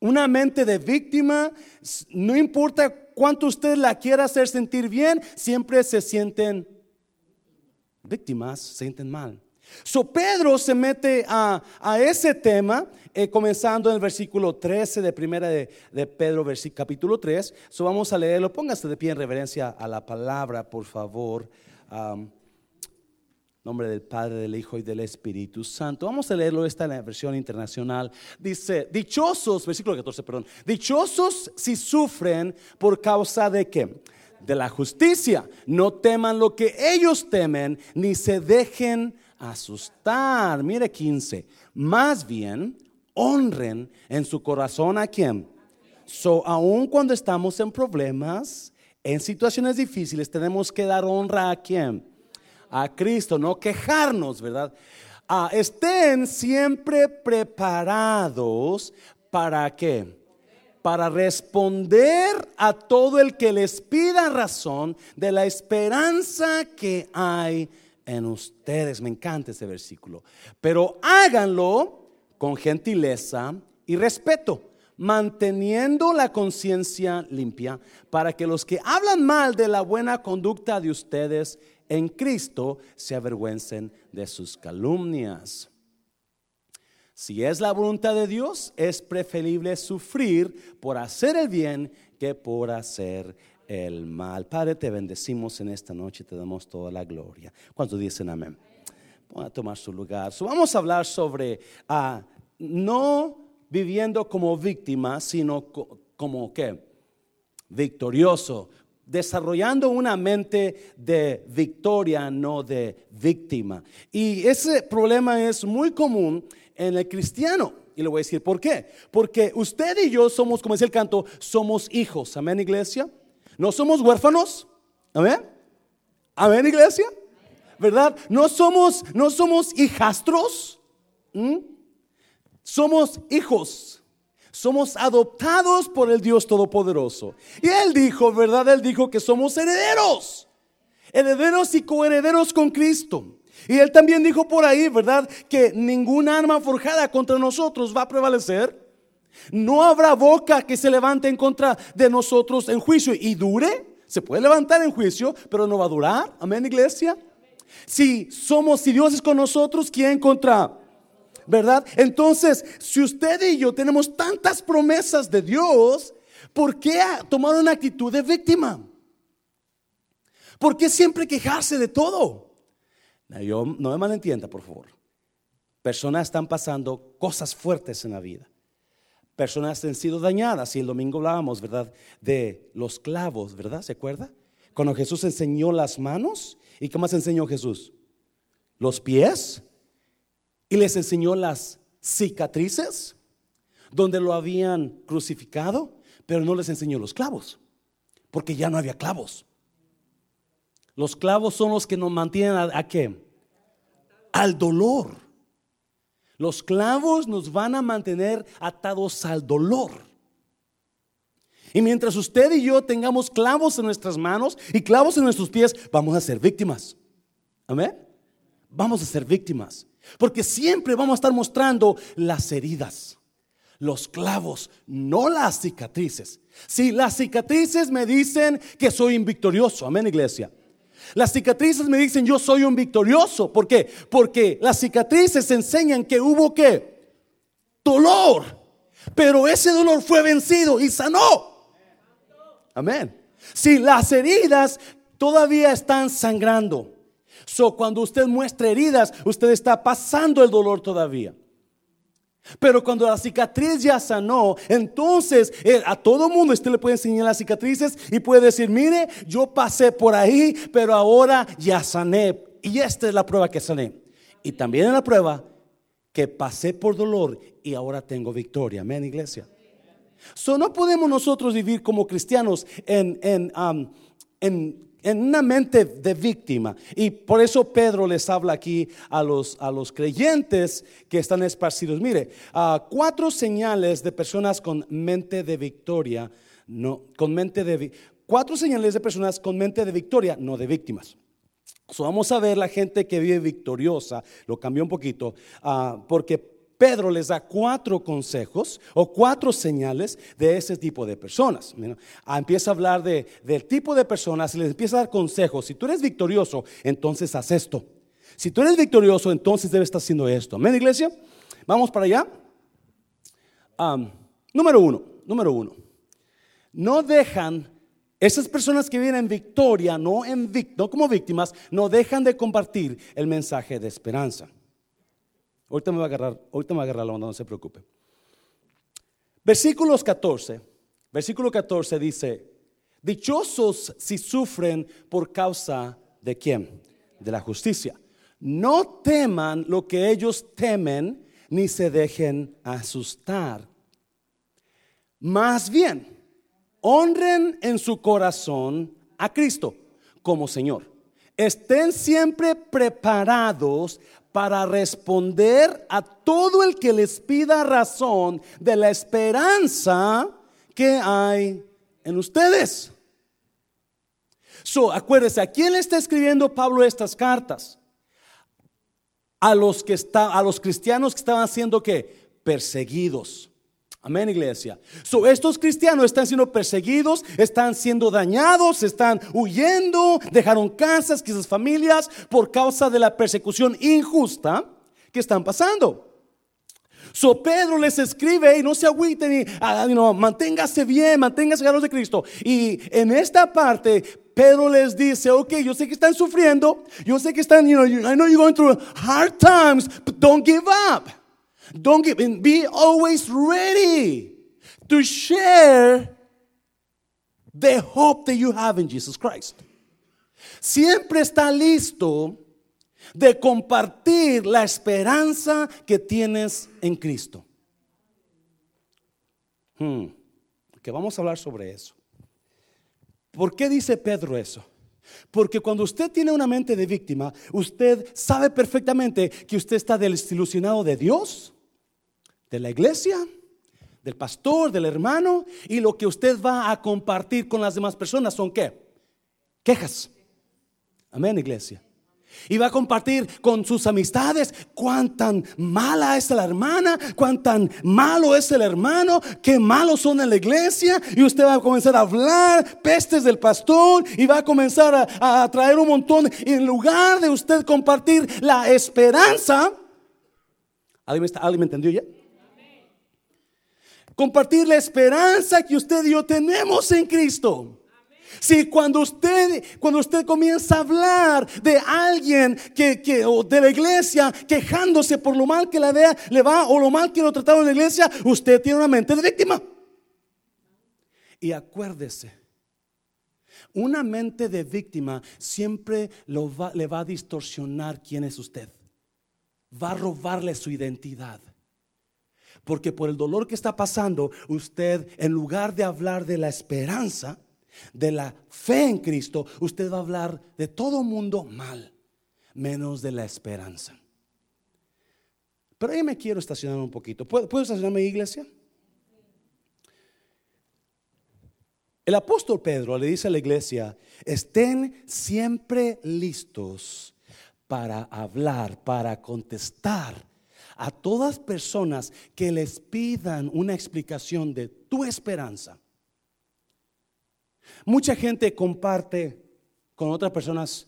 Una mente de víctima, no importa cuánto usted la quiera hacer sentir bien, siempre se sienten víctimas, se sienten mal. So Pedro se mete a, ese tema, eh, comenzando en el versículo 13 de primera de, Pedro, capítulo 3. So vamos a leerlo. Póngase de pie en reverencia a la palabra, por favor. Nombre del Padre, del Hijo y del Espíritu Santo. Vamos a leerlo, esta en la versión internacional. Dice, dichosos, versículo 14, perdón, dichosos si sufren por causa de qué? De la justicia. No teman lo que ellos temen, ni se dejen asustar. Mire 15. Más bien, honren en su corazón a quien. So, aun cuando estamos en problemas, en situaciones difíciles, tenemos que dar honra a quien. A Cristo, no quejarnos, ¿verdad? Estén siempre preparados para qué? Para responder a todo el que les pida razón de la esperanza que hay en ustedes. Me encanta ese versículo. Pero háganlo con gentileza y respeto, manteniendo la conciencia limpia, para que los que hablan mal de la buena conducta de ustedes en Cristo se avergüencen de sus calumnias. Si es la voluntad de Dios, es preferible sufrir por hacer el bien que por hacer el mal. Padre, te bendecimos en esta noche te damos toda la gloria. ¿Cuántos dicen amén? Voy a tomar su lugar. vamos a hablar sobre ah, no viviendo como víctima, sino como qué? Victorioso. Desarrollando una mente de victoria, no de víctima. Y ese problema es muy común en el cristiano. Y le voy a decir por qué. Porque usted y yo somos, como dice el canto, somos hijos. Amén, iglesia. No somos huérfanos. Amén. Amén, iglesia. ¿Verdad? No somos, no somos hijastros. Somos hijos. Somos adoptados por el Dios Todopoderoso. Y Él dijo, ¿verdad? Él dijo que somos herederos. Herederos y coherederos con Cristo. Y Él también dijo por ahí, ¿verdad? Que ninguna arma forjada contra nosotros va a prevalecer. No habrá boca que se levante en contra de nosotros en juicio y dure. Se puede levantar en juicio, pero no va a durar. Amén, iglesia. Si somos, si Dios es con nosotros, ¿quién contra? ¿Verdad? Entonces, si usted y yo tenemos tantas promesas de Dios, ¿por qué tomar una actitud de víctima? ¿Por qué siempre quejarse de todo? Yo, no me malentienda, por favor. Personas están pasando cosas fuertes en la vida personas han sido dañadas. Y el domingo hablábamos, ¿verdad? De los clavos, ¿verdad? ¿Se acuerda? Cuando Jesús enseñó las manos. ¿Y qué más enseñó Jesús? Los pies. Y les enseñó las cicatrices donde lo habían crucificado, pero no les enseñó los clavos, porque ya no había clavos. Los clavos son los que nos mantienen a, qué? Al dolor. Los clavos nos van a mantener atados al dolor. Y mientras usted y yo tengamos clavos en nuestras manos y clavos en nuestros pies, vamos a ser víctimas. Amén. Vamos a ser víctimas. Porque siempre vamos a estar mostrando las heridas, los clavos, no las cicatrices. Si las cicatrices me dicen que soy invictorioso, amén iglesia. Las cicatrices me dicen yo soy un victorioso. ¿Por qué? Porque las cicatrices enseñan que hubo que dolor. Pero ese dolor fue vencido y sanó. Amén. Si las heridas todavía están sangrando. So, cuando usted muestra heridas, usted está pasando el dolor todavía. Pero cuando la cicatriz ya sanó, entonces eh, a todo mundo usted le puede enseñar las cicatrices y puede decir, mire, yo pasé por ahí, pero ahora ya sané. Y esta es la prueba que sané. Y también es la prueba que pasé por dolor y ahora tengo victoria. Amén, iglesia. So, no podemos nosotros vivir como cristianos en, en, um, en en una mente de víctima. Y por eso Pedro les habla aquí a los, a los creyentes que están esparcidos. Mire, cuatro señales de personas con mente de victoria, no, con mente de cuatro señales de personas con mente de victoria, no de víctimas. So, vamos a ver la gente que vive victoriosa, lo cambió un poquito, ah, porque Pedro les da cuatro consejos o cuatro señales de ese tipo de personas. Ah, empieza a hablar de, del tipo de personas y les empieza a dar consejos. Si tú eres victorioso, entonces haz esto. Si tú eres victorioso, entonces debes estar haciendo esto. Amén, iglesia. Vamos para allá. número uno, número uno. No dejan, esas personas que vienen en victoria, no, en, no como víctimas, no dejan de compartir el mensaje de esperanza. Ahorita me va a agarrar, va a agarrar la onda, no se preocupe. Versículos 14. Versículo 14 dice, dichosos si sufren por causa de quién? De la justicia. No teman lo que ellos temen, ni se dejen asustar. Más bien, honren en su corazón a Cristo como Señor. Estén siempre preparados para responder a todo el que les pida razón de la esperanza que hay en ustedes. So, acuérdense, ¿a quién le está escribiendo Pablo estas cartas? A los que está, a los cristianos que estaban siendo que perseguidos. Amén, iglesia. So, estos cristianos están siendo perseguidos, están siendo dañados, están huyendo, dejaron casas, quizás familias, por causa de la persecución injusta que están pasando. So Pedro les escribe y no se agüiten y ah, manténgase bien, manténgase ganos de Cristo. Y en esta parte Pedro les dice, ok, yo sé que están sufriendo, yo sé que están, you I know you're going through hard times, but don't give up. Don't give in. Be always ready to share the hope that you have in Jesus Christ. Siempre está listo de compartir la esperanza que tienes en Cristo. Hmm. Que vamos a hablar sobre eso. ¿Por qué dice Pedro eso? Porque cuando usted tiene una mente de víctima, usted sabe perfectamente que usted está desilusionado de Dios de la iglesia, del pastor, del hermano, y lo que usted va a compartir con las demás personas son qué? Quejas. Amén, iglesia. Y va a compartir con sus amistades cuán tan mala es la hermana, cuán tan malo es el hermano, qué malos son en la iglesia. Y usted va a comenzar a hablar pestes del pastor y va a comenzar a, traer un montón. En lugar de usted compartir la esperanza, ¿alguien me, me entendió ya? Compartir la esperanza que usted y yo tenemos en Cristo. Si cuando usted, cuando usted comienza a hablar de alguien que, que, o de la iglesia quejándose por lo mal que la le va o lo mal que lo trataron en la iglesia, usted tiene una mente de víctima. Y acuérdese, una mente de víctima siempre lo va, le va a distorsionar quién es usted. Va a robarle su identidad. Porque por el dolor que está pasando, usted, en lugar de hablar de la esperanza, de la fe en Cristo, usted va a hablar de todo mundo mal, menos de la esperanza. Pero ahí me quiero estacionar un poquito. ¿Puedo, ¿puedo estacionarme, iglesia? El apóstol Pedro le dice a la iglesia, estén siempre listos para hablar, para contestar a todas personas que les pidan una explicación de tu esperanza. Mucha gente comparte con otras personas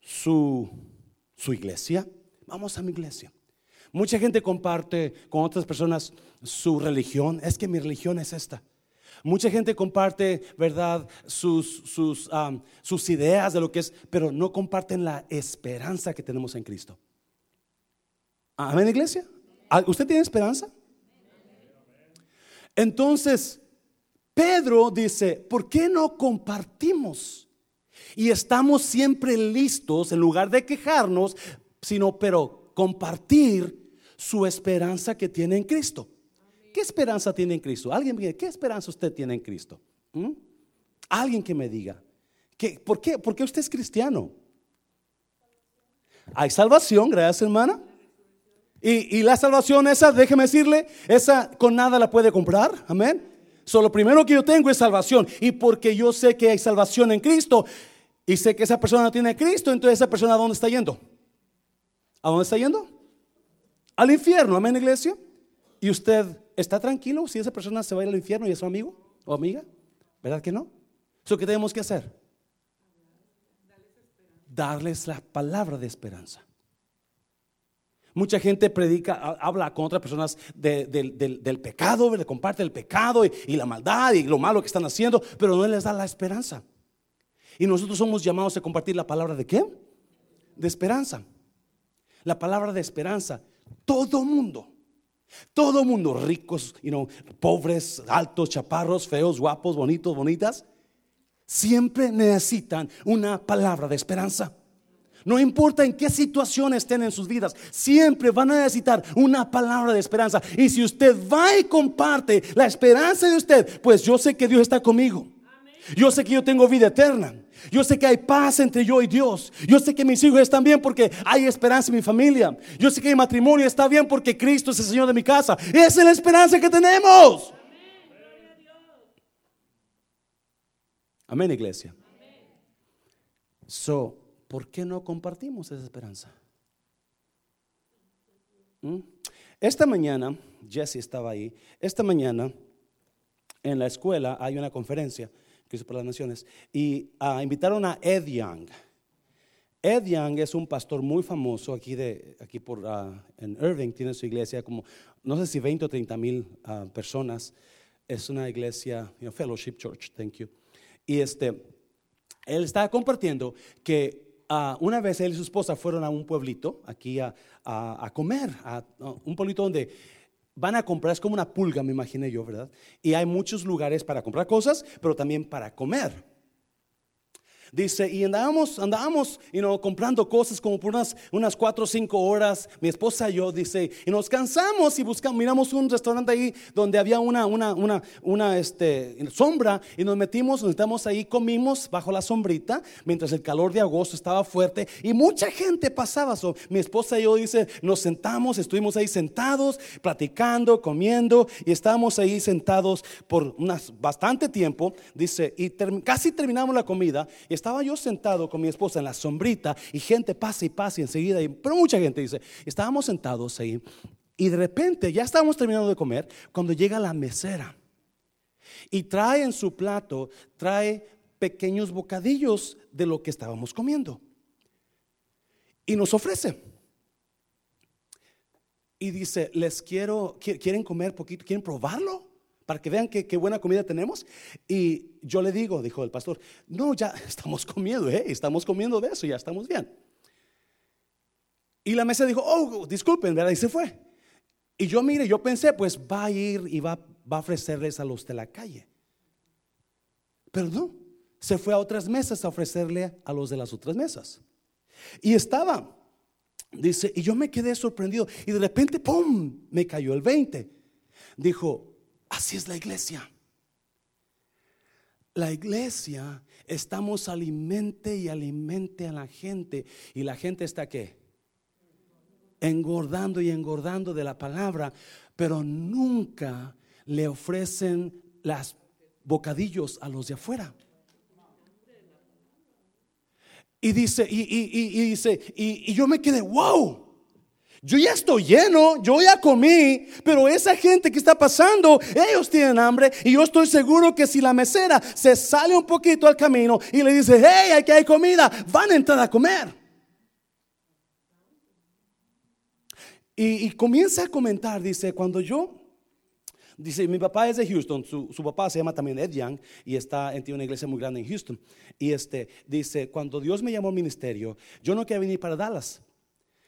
su, su iglesia. Vamos a mi iglesia. Mucha gente comparte con otras personas su religión. Es que mi religión es esta. Mucha gente comparte, ¿verdad?, sus, sus, sus ideas de lo que es, pero no comparten la esperanza que tenemos en Cristo. Amén, iglesia. Ah, ¿Usted tiene esperanza? Entonces, Pedro dice, ¿por qué no compartimos? Y estamos siempre listos, en lugar de quejarnos, sino, pero compartir su esperanza que tiene en Cristo. ¿Qué esperanza tiene en Cristo? Alguien me ¿qué esperanza usted tiene en Cristo? ¿Mm? Alguien que me diga. ¿qué, por, qué, ¿Por qué usted es cristiano? Hay salvación, gracias hermana. Y, la salvación esa, déjeme decirle, esa con nada la puede comprar. Amén. Solo lo primero que yo tengo es salvación. Y porque yo sé que hay salvación en Cristo y sé que esa persona no tiene Cristo, entonces esa persona ¿a dónde está yendo? ¿A dónde está yendo? al infierno, amén iglesia. Y usted está tranquilo si esa persona se va al infierno y es su amigo o amiga, ¿verdad que no? Eso que tenemos que hacer. Darles la palabra de esperanza. Mucha gente predica, habla con otras personas del, pecado, le comparte el pecado y, y, la maldad y lo malo que están haciendo, pero no les da la esperanza. Y nosotros somos llamados a compartir la palabra de qué? De esperanza. La palabra de esperanza. Todo mundo, todo mundo, ricos, you know, pobres, altos, chaparros, feos, guapos, bonitos, bonitas, siempre necesitan una palabra de esperanza. No importa en qué situación estén en sus vidas, siempre van a necesitar una palabra de esperanza. Y si usted va y comparte la esperanza de usted, pues yo sé que Dios está conmigo. Yo sé que yo tengo vida eterna. Yo sé que hay paz entre yo y Dios. Yo sé que mis hijos están bien porque hay esperanza en mi familia. Yo sé que mi matrimonio está bien porque Cristo es el Señor de mi casa. Esa es la esperanza que tenemos. Amén, iglesia. So, ¿por qué no compartimos esa esperanza? ¿Mm? Esta mañana, Jesse estaba ahí, esta mañana en la escuela hay una conferencia que hizo para las naciones y ah, invitaron a Ed Young. Ed Young es un pastor muy famoso aquí, de, aquí por, ah, en Irving, tiene su iglesia como, no sé si 20 o 30 mil ah, personas. Es una iglesia, Fellowship Church, thank you. Y este, él estaba compartiendo que Ah, una vez él y su esposa fueron a un pueblito aquí a, comer, a, un pueblito donde van a comprar, es como una pulga, me imaginé yo, ¿verdad? Y hay muchos lugares para comprar cosas, pero también para comer. Dice, y andábamos, andábamos, you know, comprando cosas como por unas, unas cuatro o cinco horas, mi esposa y yo, dice, y nos cansamos y buscamos, miramos un restaurante ahí donde había una, una, una, una este, sombra y nos metimos, nos estamos ahí, comimos bajo la sombrita, mientras el calor de agosto estaba fuerte y mucha gente pasaba. So, mi esposa y yo, dice, nos sentamos, estuvimos ahí sentados, platicando, comiendo y estábamos ahí sentados por unas, bastante tiempo, dice, y casi terminamos la comida y estaba yo sentado con mi esposa en la sombrita y gente pasa y pasa y enseguida, pero mucha gente dice, estábamos sentados ahí y de repente ya estábamos terminando de comer cuando llega la mesera y trae en su plato, trae pequeños bocadillos de lo que estábamos comiendo y nos ofrece. Y dice, les quiero, quieren comer poquito, quieren probarlo para que vean qué, buena comida tenemos. Y yo le digo, dijo el pastor, no, ya estamos comiendo, ¿eh? estamos comiendo de eso, ya estamos bien. Y la mesa dijo, oh, disculpen, ¿verdad? Y se fue. Y yo mire, yo pensé, pues va a ir y va, va a ofrecerles a los de la calle. Pero no, se fue a otras mesas a ofrecerle a los de las otras mesas. Y estaba, dice, y yo me quedé sorprendido. Y de repente, ¡pum! Me cayó el 20. Dijo, Así es la iglesia. La iglesia estamos alimente y alimente a la gente y la gente está qué? Engordando y engordando de la palabra, pero nunca le ofrecen las bocadillos a los de afuera. Y dice, y, y dice, y, yo me quedé, wow. Yo ya estoy lleno, yo ya comí, pero esa gente que está pasando, ellos tienen hambre y yo estoy seguro que si la mesera se sale un poquito al camino y le dice, hey, aquí hay comida, van a entrar a comer. Y, comienza a comentar, dice, cuando yo, dice, mi papá es de Houston, su, papá se llama también Ed Young y está en una iglesia muy grande en Houston. Y este, dice, cuando Dios me llamó al ministerio, yo no quería venir para Dallas.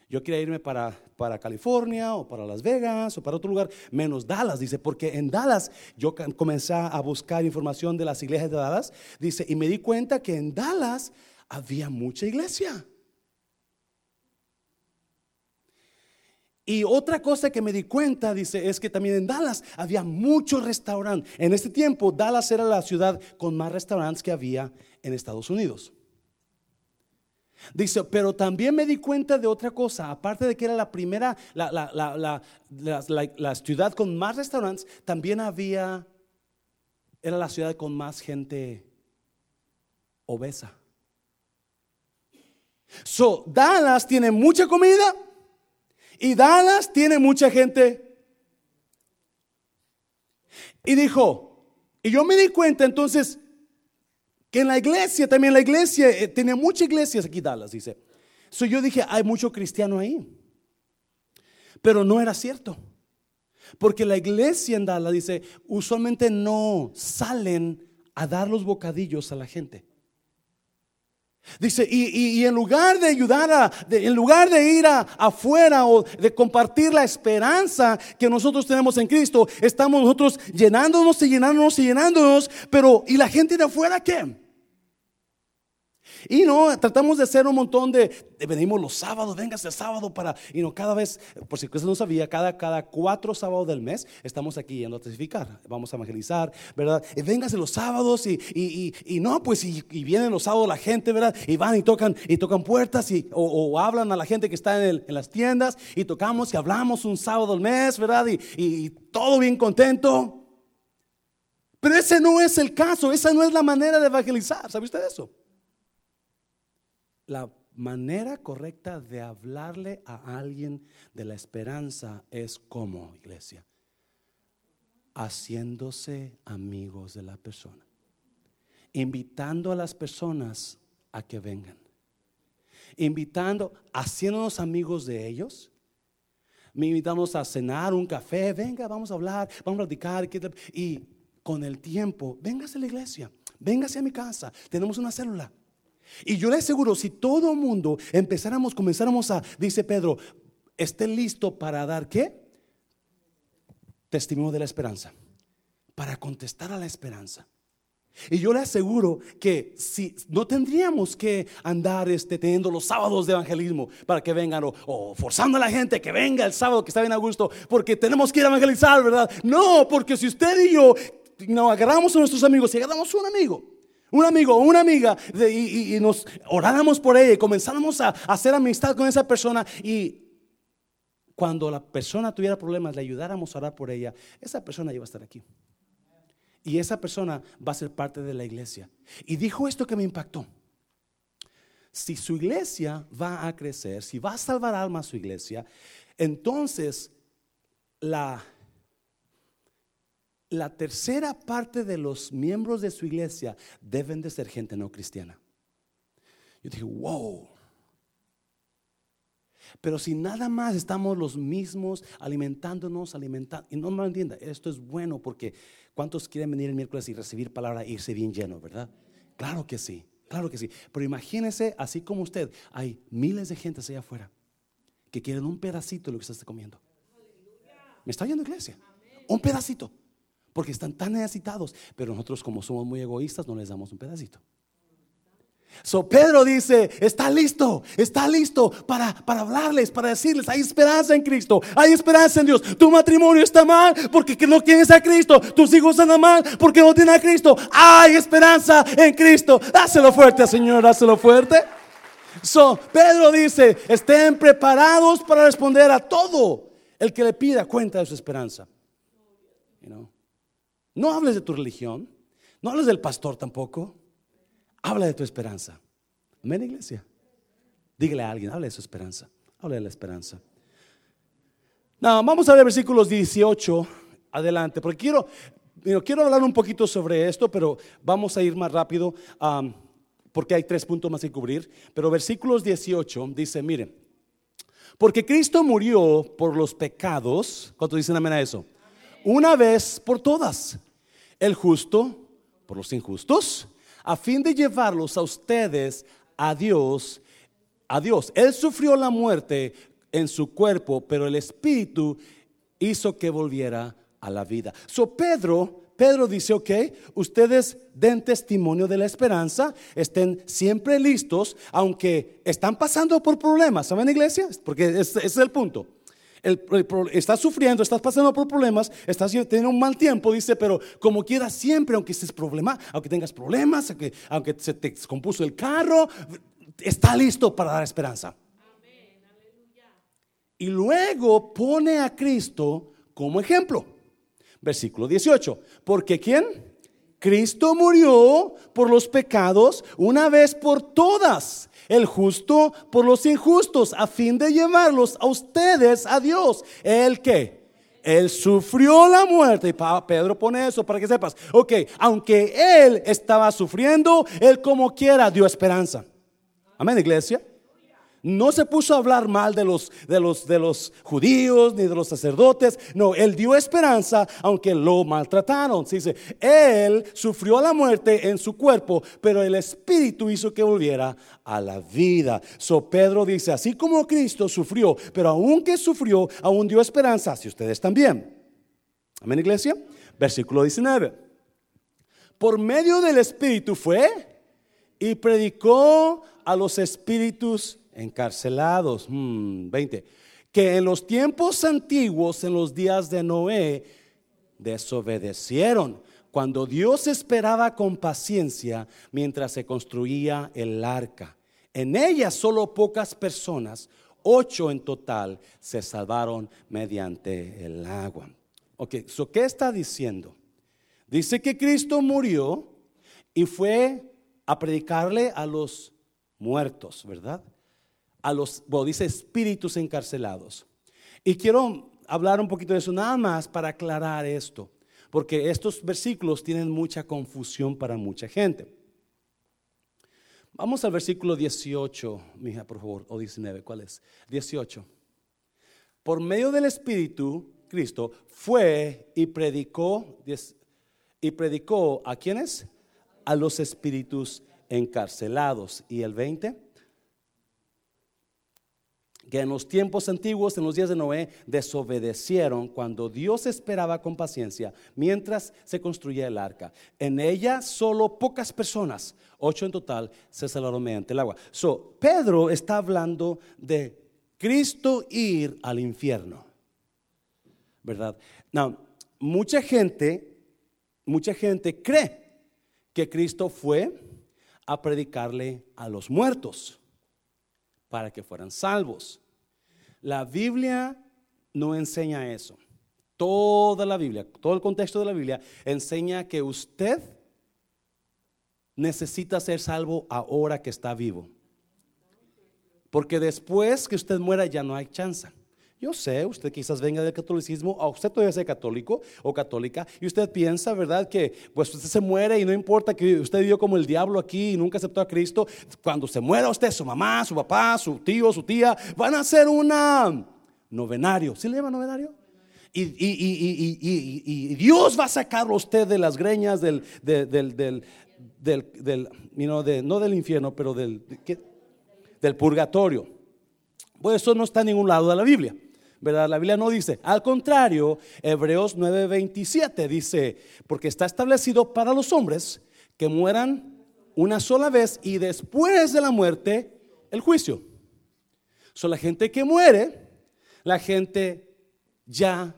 Yo quería irme para, para California o para Las Vegas o para otro lugar, menos Dallas, dice, porque en Dallas yo comencé a buscar información de las iglesias de Dallas, dice, y me di cuenta que en Dallas había mucha iglesia. Y otra cosa que me di cuenta, dice, es que también en Dallas había muchos restaurantes. En este tiempo, Dallas era la ciudad con más restaurantes que había en Estados Unidos. Dice, pero también me di cuenta de otra cosa, aparte de que era la primera, la, ciudad con más restaurantes, también había, era la ciudad con más gente obesa. So, Dallas tiene mucha comida Y Dallas tiene mucha gente. Y dijo, y yo me di cuenta entonces que en la iglesia, también la iglesia, eh, tiene muchas iglesias aquí Dallas, dice. So yo dije, hay mucho cristiano ahí. Pero no era cierto. Porque la iglesia en Dallas dice, usualmente no salen a dar los bocadillos a la gente. Dice, y, en lugar de ayudar a, en lugar de ir a, afuera o de compartir la esperanza que nosotros tenemos en Cristo, estamos nosotros llenándonos y llenándonos y llenándonos, pero ¿y la gente de afuera qué? Y no, tratamos de hacer un montón de, venimos los sábados, véngase el sábado para, y no, cada vez, por si usted no sabía, cada, cada cuatro sábados del mes estamos aquí yendo a testificar, vamos a evangelizar, ¿verdad? Y véngase los sábados y, y, y, no, pues, y, vienen los sábados la gente, ¿verdad? Y van y tocan, y tocan puertas y, o, hablan a la gente que está en, en, las tiendas y tocamos y hablamos un sábado al mes, ¿verdad? Y, todo bien contento. Pero ese no es el caso, esa no es la manera de evangelizar, ¿sabe usted eso? La manera correcta de hablarle a alguien de la esperanza es como, iglesia, haciéndose amigos de la persona, invitando a las personas a que vengan, invitando, haciéndonos amigos de ellos. Me invitamos a cenar, un café, venga, vamos a hablar, vamos a platicar. Y con el tiempo, véngase a la iglesia, véngase a mi casa, tenemos una célula. Y yo le aseguro, si todo mundo empezáramos, comenzáramos a, dice Pedro, esté listo para dar qué? Testimonio de la esperanza. Para contestar a la esperanza. Y yo le aseguro que si no tendríamos que andar este, teniendo los sábados de evangelismo para que vengan o, forzando a la gente que venga el sábado que está bien a gusto porque tenemos que ir a evangelizar, ¿verdad? No, porque si usted y yo no agarramos a nuestros amigos y agarramos a un amigo un amigo o una amiga y, nos oráramos por ella y comenzáramos a, hacer amistad con esa persona y cuando la persona tuviera problemas le ayudáramos a orar por ella, esa persona iba a estar aquí. Y esa persona va a ser parte de la iglesia. Y dijo esto que me impactó. Si su iglesia va a crecer, si va a salvar almas su iglesia, entonces la la tercera parte de los miembros de su iglesia deben de ser gente no cristiana. Yo dije, wow. Pero si nada más estamos los mismos alimentándonos, alimentando, y no me entienda, esto es bueno porque ¿cuántos quieren venir el miércoles y recibir palabra e irse bien lleno, verdad? Claro que sí, claro que sí. Pero imagínese, así como usted, hay miles de gente allá afuera que quieren un pedacito de lo que usted está comiendo. ¿Me está oyendo iglesia? Un pedacito porque están tan necesitados, pero nosotros como somos muy egoístas no les damos un pedacito. So Pedro dice, está listo, está listo para, para hablarles, para decirles, hay esperanza en Cristo, hay esperanza en Dios. Tu matrimonio está mal porque no tienes a Cristo, tus hijos están mal porque no tienen a Cristo. Hay esperanza en Cristo. Dáselo fuerte, Señor, dáselo fuerte. So, Pedro dice, estén preparados para responder a todo el que le pida cuenta de su esperanza. No hables de tu religión, no hables del pastor tampoco. Habla de tu esperanza. Amén, iglesia. Dígale a alguien, habla de su esperanza. Habla de la esperanza. No, vamos a ver versículos 18 adelante, porque quiero, quiero hablar un poquito sobre esto, pero vamos a ir más rápido porque hay tres puntos más que cubrir. Pero versículos 18 dice, miren, porque Cristo murió por los pecados, ¿cuántos dicen amén a eso? Una vez por todas el justo por los injustos, a fin de llevarlos a ustedes a Dios, a Dios. Él sufrió la muerte en su cuerpo, pero el Espíritu hizo que volviera a la vida. So Pedro, Pedro dice, ok, ustedes den testimonio de la esperanza, estén siempre listos, aunque están pasando por problemas, ¿saben iglesia? Porque ese es el punto estás sufriendo, estás pasando por problemas, estás teniendo un mal tiempo, dice, pero como quieras siempre, aunque estés problema, aunque tengas problemas, aunque, aunque se te descompuso el carro, está listo para dar esperanza. Y luego pone a Cristo como ejemplo. Versículo 18. Porque ¿quién? Cristo murió por los pecados una vez por todas, el justo por los injustos, a fin de llevarlos a ustedes a Dios. ¿El que Él sufrió la muerte. Y Pedro pone eso para que sepas. Ok, aunque Él estaba sufriendo, Él como quiera dio esperanza. Amén, iglesia. No se puso a hablar mal de los, de los, de los judíos ni de los sacerdotes. No, él dio esperanza aunque lo maltrataron. dice, él sufrió la muerte en su cuerpo, pero el Espíritu hizo que volviera a la vida. So Pedro dice, así como Cristo sufrió, pero aunque sufrió, aún dio esperanza, si ustedes también. Amén, iglesia. Versículo 19. Por medio del Espíritu fue y predicó a los espíritus encarcelados. 20. Hmm, que en los tiempos antiguos, en los días de Noé, desobedecieron cuando Dios esperaba con paciencia mientras se construía el arca. En ella solo pocas personas, ocho en total, se salvaron mediante el agua. Ok, so, ¿qué está diciendo? Dice que Cristo murió y fue a predicarle a los muertos, ¿verdad? A los, bueno, dice espíritus encarcelados. Y quiero hablar un poquito de eso nada más para aclarar esto, porque estos versículos tienen mucha confusión para mucha gente. Vamos al versículo 18, mija, por favor, o 19, ¿cuál es? 18. Por medio del Espíritu, Cristo fue y predicó, y predicó a quienes? A los espíritus encarcelados. ¿Y el 20? Que en los tiempos antiguos, en los días de Noé, desobedecieron cuando Dios esperaba con paciencia mientras se construía el arca. En ella solo pocas personas, ocho en total, se salvaron mediante el agua. So, Pedro está hablando de Cristo ir al infierno. ¿Verdad? Now, mucha gente, mucha gente cree que Cristo fue a predicarle a los muertos para que fueran salvos. La Biblia no enseña eso. Toda la Biblia, todo el contexto de la Biblia enseña que usted necesita ser salvo ahora que está vivo. Porque después que usted muera ya no hay chance. Yo sé, usted quizás venga del catolicismo, o usted todavía sea católico o católica, y usted piensa, ¿verdad? Que pues usted se muere y no importa que usted vivió como el diablo aquí y nunca aceptó a Cristo. Cuando se muera usted, su mamá, su papá, su tío, su tía, van a ser una novenario. ¿Sí le llama novenario? Y, y, Dios va a sacarlo a usted de las greñas del, del, del, del, no del infierno, pero del, del purgatorio. Pues eso no está en ningún lado de la Biblia. ¿Verdad? La Biblia no dice. Al contrario, Hebreos 9:27 dice, porque está establecido para los hombres que mueran una sola vez y después de la muerte el juicio. Son la gente que muere, la gente ya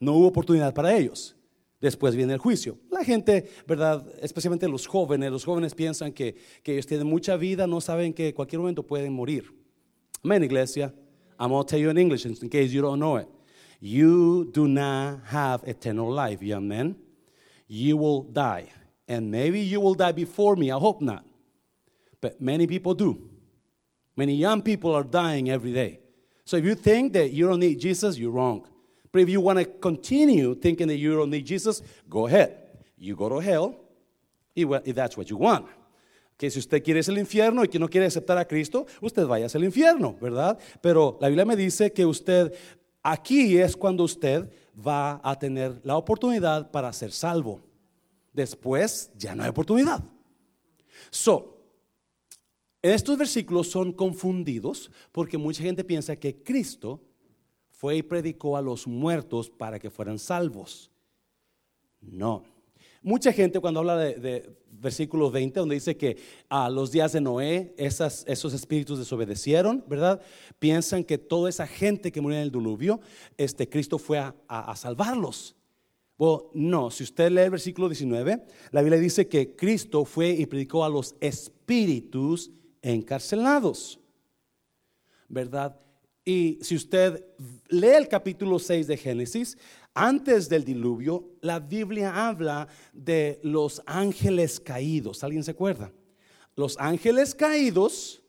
no hubo oportunidad para ellos. Después viene el juicio. La gente, ¿verdad? Especialmente los jóvenes, los jóvenes piensan que, que ellos tienen mucha vida, no saben que en cualquier momento pueden morir. Amén, iglesia. I'm going to tell you in English in case you don't know it. You do not have eternal life, young man. You will die. And maybe you will die before me. I hope not. But many people do. Many young people are dying every day. So if you think that you don't need Jesus, you're wrong. But if you want to continue thinking that you don't need Jesus, go ahead. You go to hell if that's what you want. Que si usted quiere ir al infierno y que no quiere aceptar a Cristo, usted vaya al infierno, ¿verdad? Pero la Biblia me dice que usted, aquí es cuando usted va a tener la oportunidad para ser salvo. Después ya no hay oportunidad. So, estos versículos son confundidos porque mucha gente piensa que Cristo fue y predicó a los muertos para que fueran salvos. No. Mucha gente cuando habla de, versículo 20, donde dice que a los días de Noé esos espíritus desobedecieron, ¿verdad? Piensan que toda esa gente que murió en el diluvio, este, Cristo fue a, salvarlos. Bueno, no, si usted lee el versículo 19, la Biblia dice que Cristo fue y predicó a los espíritus encarcelados, ¿verdad? Y si usted lee el capítulo 6 de Génesis, antes del diluvio, la Biblia habla de los ángeles caídos. ¿Alguien se acuerda? Los ángeles caídos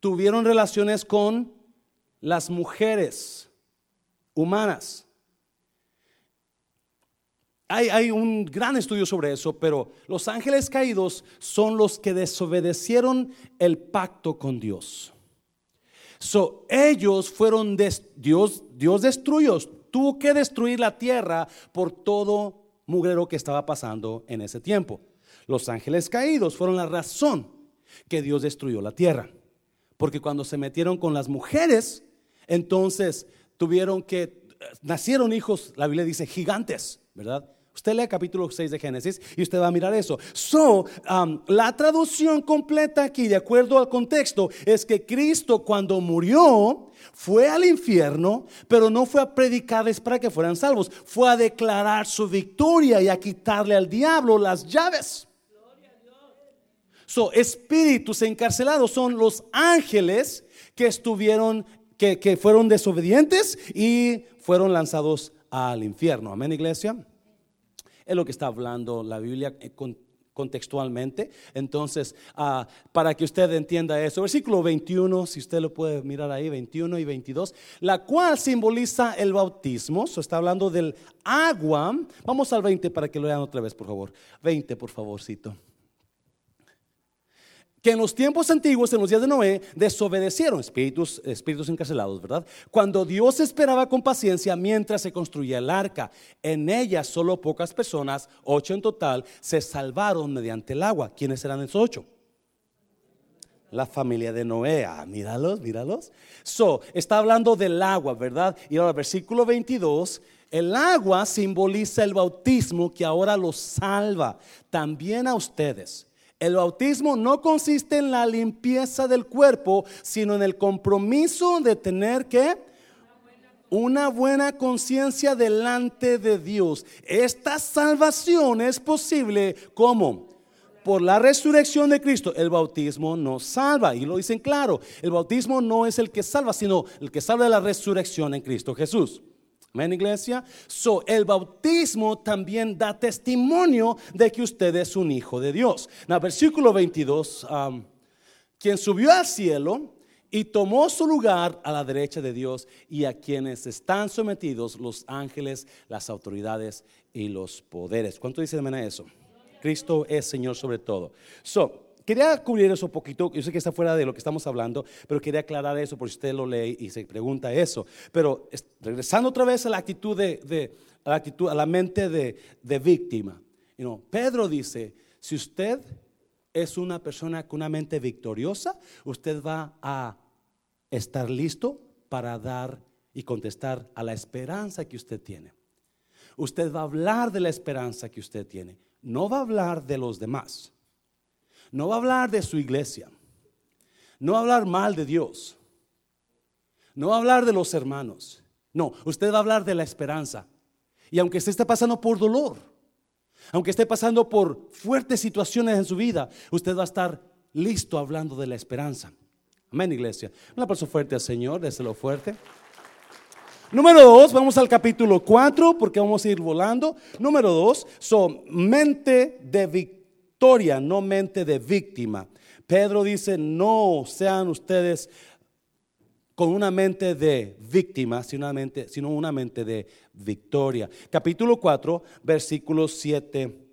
tuvieron relaciones con las mujeres humanas. Hay, un gran estudio sobre eso, pero los ángeles caídos son los que desobedecieron el pacto con Dios. So, ellos fueron, Dios, Dios destruyó, tuvo que destruir la tierra por todo mugrero que estaba pasando en ese tiempo. Los ángeles caídos fueron la razón que Dios destruyó la tierra. Porque cuando se metieron con las mujeres, entonces tuvieron que, nacieron hijos, la Biblia dice gigantes, ¿verdad? Usted lee capítulo 6 de Génesis y usted va a mirar eso. So, um, la traducción completa aquí, de acuerdo al contexto, es que Cristo cuando murió fue al infierno, pero no fue a predicarles para que fueran salvos, fue a declarar su victoria y a quitarle al diablo las llaves. So, espíritus encarcelados son los ángeles que estuvieron, que, que fueron desobedientes y fueron lanzados al infierno. Amén, iglesia. Es lo que está hablando la Biblia eh, contextualmente. Entonces, ah, para que usted entienda eso, versículo 21, si usted lo puede mirar ahí, 21 y 22, la cual simboliza el bautismo, se está hablando del agua. Vamos al 20 para que lo vean otra vez, por favor. 20, por favorcito que en los tiempos antiguos, en los días de Noé, desobedecieron, espíritus, espíritus encarcelados, ¿verdad? Cuando Dios esperaba con paciencia mientras se construía el arca. En ella solo pocas personas, ocho en total, se salvaron mediante el agua. ¿Quiénes eran esos ocho? La familia de Noé. Ah, míralos, míralos. So, está hablando del agua, ¿verdad? Y ahora, versículo 22. El agua simboliza el bautismo que ahora los salva también a ustedes. El bautismo no consiste en la limpieza del cuerpo, sino en el compromiso de tener que una buena conciencia delante de Dios. Esta salvación es posible como por la resurrección de Cristo. El bautismo no salva y lo dicen claro. El bautismo no es el que salva, sino el que salva de la resurrección en Cristo Jesús. Amén, iglesia. So, el bautismo también da testimonio de que usted es un hijo de Dios. En el versículo 22, um, quien subió al cielo y tomó su lugar a la derecha de Dios y a quienes están sometidos los ángeles, las autoridades y los poderes. ¿Cuánto dice de eso? Cristo es Señor sobre todo. So, Quería cubrir eso un poquito, yo sé que está fuera de lo que estamos hablando, pero quería aclarar eso por si usted lo lee y se pregunta eso. Pero regresando otra vez a la actitud de, a la, actitud, a la mente de, víctima. Pedro dice, si usted es una persona con una mente victoriosa, usted va a estar listo para dar y contestar a la esperanza que usted tiene. Usted va a hablar de la esperanza que usted tiene, no va a hablar de los demás. No va a hablar de su iglesia. No va a hablar mal de Dios. No va a hablar de los hermanos. No, usted va a hablar de la esperanza. Y aunque usted esté pasando por dolor, aunque esté pasando por fuertes situaciones en su vida, usted va a estar listo hablando de la esperanza. Amén, iglesia. Un aplauso fuerte al Señor, déselo fuerte. Número dos, vamos al capítulo 4 porque vamos a ir volando. Número dos, son mente de victoria victoria, no mente de víctima. Pedro dice, no sean ustedes con una mente de víctima, sino una mente, sino una mente de victoria. Capítulo 4, versículos 7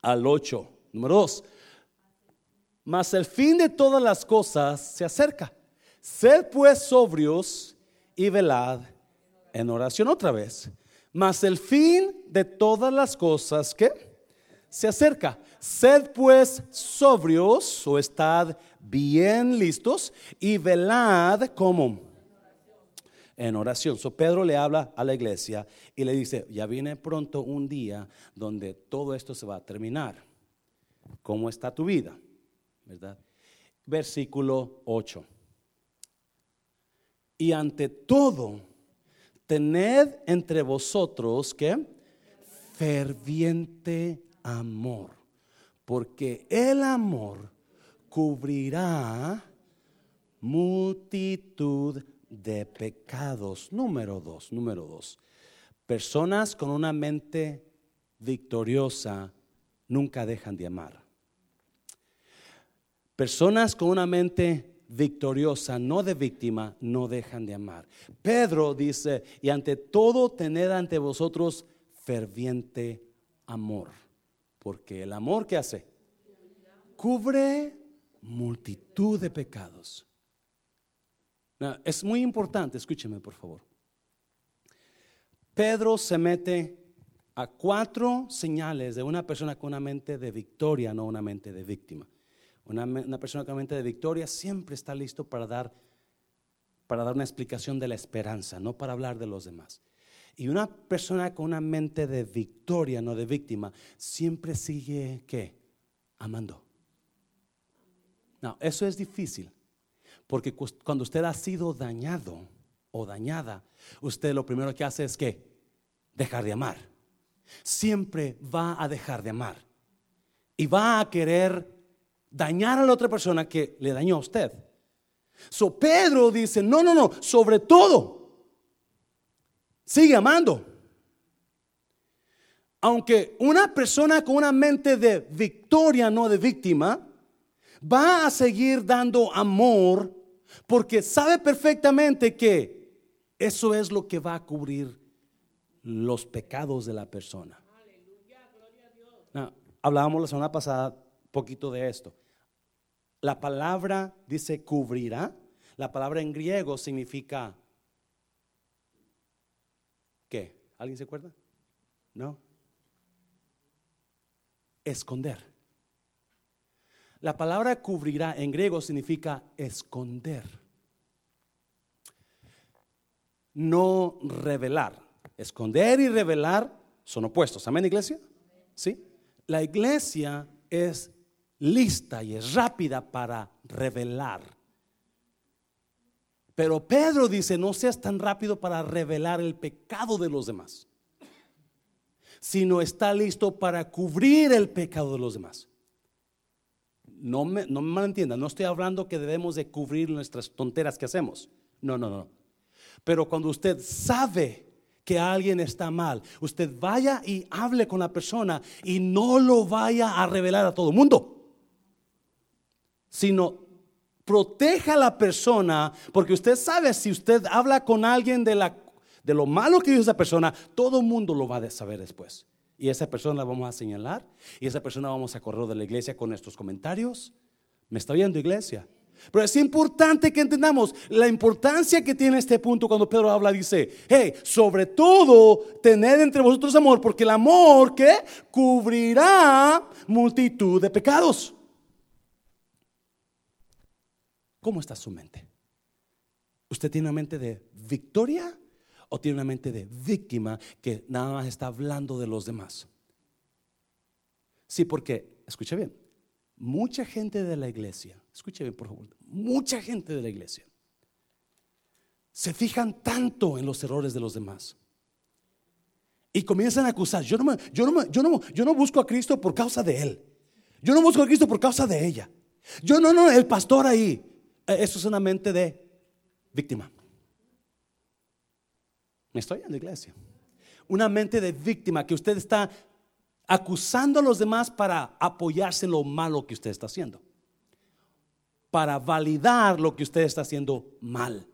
al 8. Número 2. Mas el fin de todas las cosas se acerca. Sed pues sobrios y velad en oración otra vez. Mas el fin de todas las cosas que se acerca. Sed pues sobrios o estad bien listos y velad como en oración. So Pedro le habla a la iglesia y le dice, ya viene pronto un día donde todo esto se va a terminar. ¿Cómo está tu vida? ¿Verdad? Versículo 8. Y ante todo, tened entre vosotros que ferviente amor porque el amor cubrirá multitud de pecados. Número dos, número dos. Personas con una mente victoriosa nunca dejan de amar. Personas con una mente victoriosa, no de víctima, no dejan de amar. Pedro dice, y ante todo tened ante vosotros ferviente amor, porque el amor que hace cubre multitud de pecados. es muy importante, escúcheme por favor. Pedro se mete a cuatro señales de una persona con una mente de victoria, no una mente de víctima. Una, persona con una mente de victoria siempre está listo para dar, para dar una explicación de la esperanza, no para hablar de los demás. Y una persona con una mente de victoria, no de víctima, siempre sigue, ¿qué? Amando. No, eso es difícil, porque cuando usted ha sido dañado o dañada, usted lo primero que hace es que dejar de amar. Siempre va a dejar de amar. Y va a querer dañar a la otra persona que le dañó a usted. So Pedro dice, no, no, no, sobre todo, sigue amando. Aunque una persona con una mente de victoria, no de víctima, va a seguir dando amor porque sabe perfectamente que eso es lo que va a cubrir los pecados de la persona. hablábamos la semana pasada poquito de esto. La palabra dice cubrirá. La palabra en griego significa ¿qué? ¿Alguien se acuerda? ¿No? Esconder. La palabra cubrirá en griego significa esconder. No revelar. Esconder y revelar son opuestos. ¿Amén, iglesia? ¿Sí? La iglesia es lista y es rápida para revelar. Pero Pedro dice, no seas tan rápido para revelar el pecado de los demás, sino está listo para cubrir el pecado de los demás. No me, no malentiendan, no estoy hablando que debemos de cubrir nuestras tonteras que hacemos. No, no, no. Pero cuando usted sabe que alguien está mal, usted vaya y hable con la persona y no lo vaya a revelar a todo el mundo sino proteja a la persona, porque usted sabe, si usted habla con alguien de, la, de lo malo que hizo esa persona, todo el mundo lo va a saber después. Y esa persona la vamos a señalar, y esa persona vamos a correr de la iglesia con nuestros comentarios. ¿Me está viendo, iglesia? Pero es importante que entendamos la importancia que tiene este punto cuando Pedro habla, dice, hey, sobre todo tened entre vosotros amor, porque el amor que cubrirá multitud de pecados. ¿Cómo está su mente? ¿Usted tiene una mente de victoria o tiene una mente de víctima que nada más está hablando de los demás? Sí, porque, escuche bien, mucha gente de la iglesia, escuche bien por favor, mucha gente de la iglesia se fijan tanto en los errores de los demás. Y comienzan a acusar, yo no, yo, no, yo, no, yo no busco a Cristo por causa de él. Yo no busco a Cristo por causa de ella. Yo no, no, el pastor ahí. Eh, eso es una mente de víctima. Me estoy en la iglesia. Una mente de víctima que usted está acusando a los demás para apoyarse en lo malo que usted está haciendo. Para validar lo que usted está haciendo mal.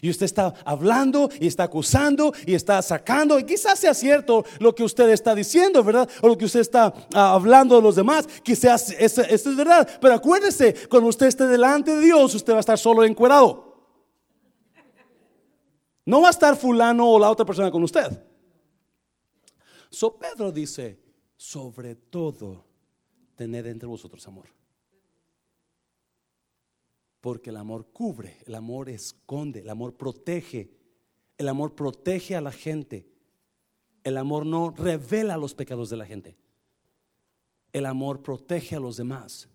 Y usted está hablando y está acusando y está sacando. Y quizás sea cierto lo que usted está diciendo, ¿verdad? O lo que usted está ah, hablando de los demás. Quizás eso, es verdad. Pero acuérdese, cuando usted esté delante de Dios, usted va a estar solo encuerado. No va a estar fulano o la otra persona con usted. So Pedro dice, sobre todo, tened entre vosotros amor. Porque el amor cubre, el amor esconde, el amor protege. El amor protege a la gente. El amor no revela los pecados de la gente. El amor protege a los demás.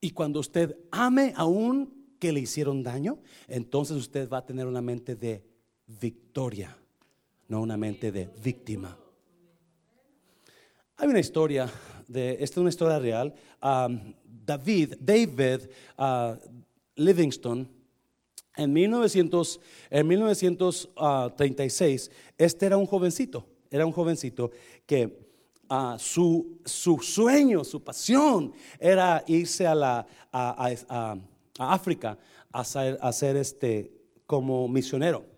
Y cuando usted ame aún que le hicieron daño, entonces usted va a tener una mente de victoria, no una mente de víctima. Hay una historia de, esta es una historia real. David, David uh, Livingston, En, 1900, en 1936, este era un jovencito, era un jovencito que uh, su, su, sueño, su pasión era irse a, la, a, a, a África a ser, a ser este, como misionero.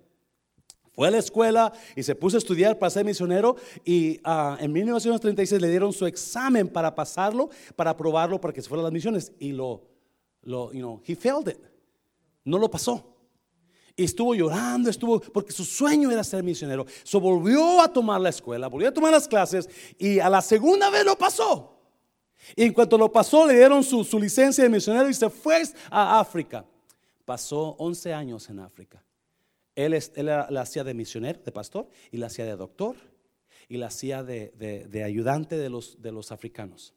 Fue a la escuela y se puso a estudiar para ser misionero y uh, en 1936 le dieron su examen para pasarlo, para aprobarlo para que se fuera a las misiones y lo, lo, you know, he failed it. No lo pasó. Y estuvo llorando, estuvo, porque su sueño era ser misionero. Se volvió a tomar la escuela, volvió a tomar las clases y a la segunda vez lo pasó. Y en cuanto lo pasó, le dieron su, su licencia de misionero y se fue a África. Pasó 11 años en África. Él, la hacía de misionero, de pastor, y la hacía de doctor, y la hacía de, ayudante de los, africanos.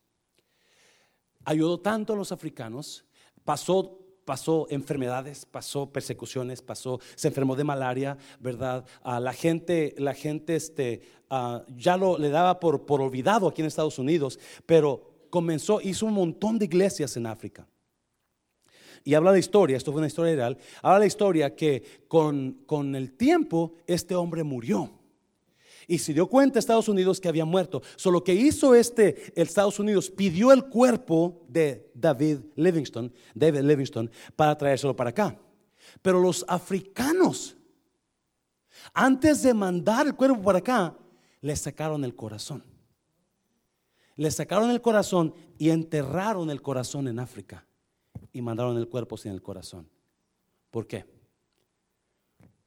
Ayudó tanto a los africanos, pasó pasó enfermedades, pasó persecuciones, pasó, se enfermó de malaria, ¿verdad? a la gente, la gente este, ya lo le daba por, por olvidado aquí en Estados Unidos, pero comenzó, hizo un montón de iglesias en África. Y habla de historia, esto fue una historia real, habla de historia que con, con el tiempo este hombre murió. Y se dio cuenta Estados Unidos que había muerto. Solo que hizo este, el Estados Unidos pidió el cuerpo de David Livingston, David Livingston, para traérselo para acá. Pero los africanos, antes de mandar el cuerpo para acá, le sacaron el corazón. Le sacaron el corazón y enterraron el corazón en África y mandaron el cuerpo sin el corazón. ¿Por qué?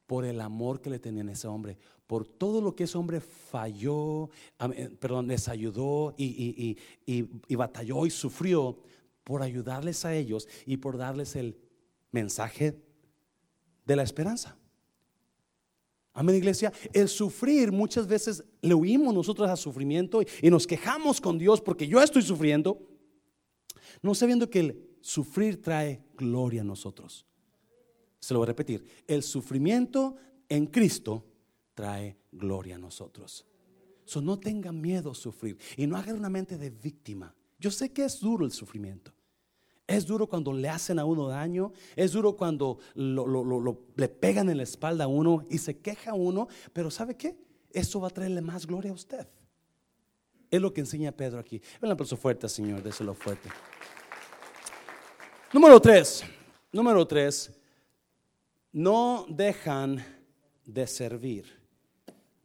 Por el amor que le tenían ese hombre, por todo lo que ese hombre falló, eh, perdón, les ayudó y, y batalló y sufrió por ayudarles a ellos y por darles el mensaje de la esperanza. Amén, iglesia. El sufrir muchas veces le huimos nosotros al sufrimiento y nos quejamos con Dios porque yo estoy sufriendo, no sabiendo que el sufrir trae gloria a nosotros. Se lo voy a repetir. El sufrimiento en Cristo trae gloria a nosotros. So, no tengan miedo a sufrir y no hagan una mente de víctima. Yo sé que es duro el sufrimiento. Es duro cuando le hacen a uno daño. Es duro cuando le pegan en la espalda a uno y se queja a uno. Pero ¿sabe qué? Eso va a traerle más gloria a usted. Es lo que enseña Pedro aquí. Un aplauso fuerte, Señor. Déselo fuerte. Número tres, número tres, no dejan de servir.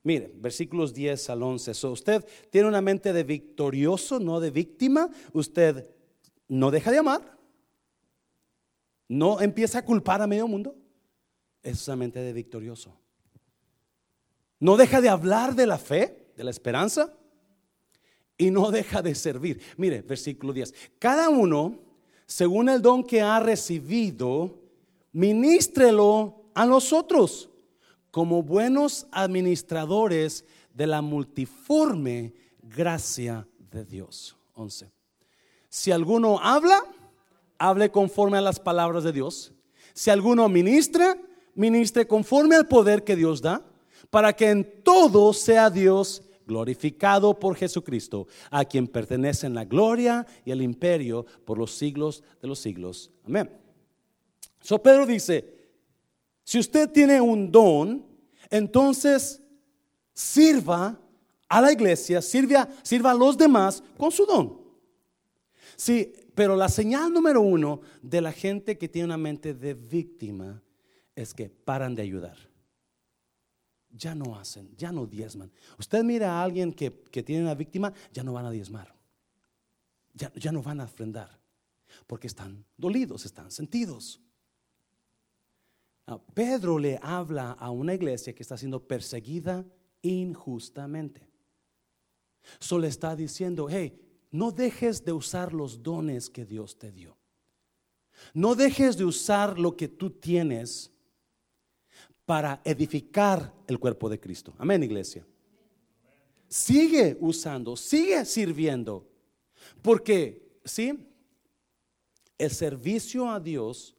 Mire, versículos 10 al 11. So, usted tiene una mente de victorioso, no de víctima. Usted no deja de amar. No empieza a culpar a medio mundo. Es una mente de victorioso. No deja de hablar de la fe, de la esperanza. Y no deja de servir. Mire, versículo 10. Cada uno según el don que ha recibido, ministrelo a nosotros como buenos administradores de la multiforme gracia de Dios. 11. Si alguno habla, hable conforme a las palabras de Dios. Si alguno ministra, ministre conforme al poder que Dios da, para que en todo sea Dios glorificado por Jesucristo, a quien pertenecen la gloria y el imperio por los siglos de los siglos. Amén. So Pedro dice, si usted tiene un don, entonces sirva a la iglesia, sirva, sirva a los demás con su don. Sí, pero la señal número uno de la gente que tiene una mente de víctima es que paran de ayudar ya no hacen, ya no diezman. Usted mira a alguien que, tiene una víctima, ya no van a diezmar. Ya, ya no van a ofrendar. Porque están dolidos, están sentidos. Pedro le habla a una iglesia que está siendo perseguida injustamente. Solo está diciendo, hey, no dejes de usar los dones que Dios te dio. No dejes de usar lo que tú tienes para edificar el cuerpo de Cristo. Amén, iglesia. Sigue usando, sigue sirviendo. Porque, ¿sí? El servicio a Dios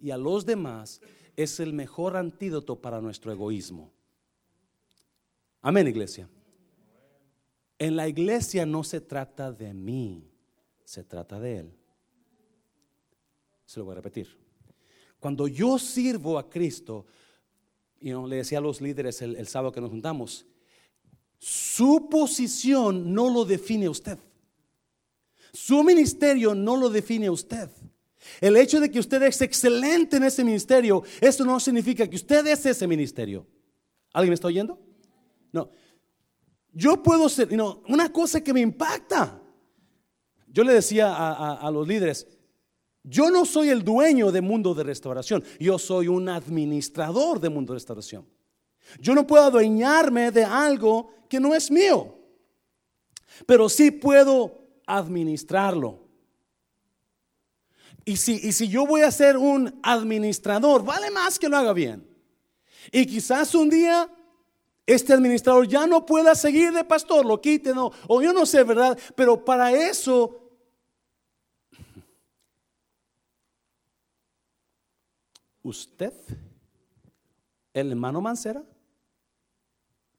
y a los demás es el mejor antídoto para nuestro egoísmo. Amén, iglesia. En la iglesia no se trata de mí, se trata de Él. Se lo voy a repetir. Cuando yo sirvo a Cristo, y le decía a los líderes el, el sábado que nos juntamos, su posición no lo define usted. Su ministerio no lo define usted. El hecho de que usted es excelente en ese ministerio, eso no significa que usted es ese ministerio. ¿Alguien me está oyendo? No. Yo puedo ser, no, una cosa que me impacta. Yo le decía a, los líderes, yo no soy el dueño de mundo de restauración, yo soy un administrador de mundo de restauración. Yo no puedo adueñarme de algo que no es mío, pero sí puedo administrarlo. Y si, y si yo voy a ser un administrador, vale más que lo haga bien. Y quizás un día este administrador ya no pueda seguir de pastor, lo quite, no, o yo no sé, ¿verdad? Pero para eso usted, el hermano Mancera,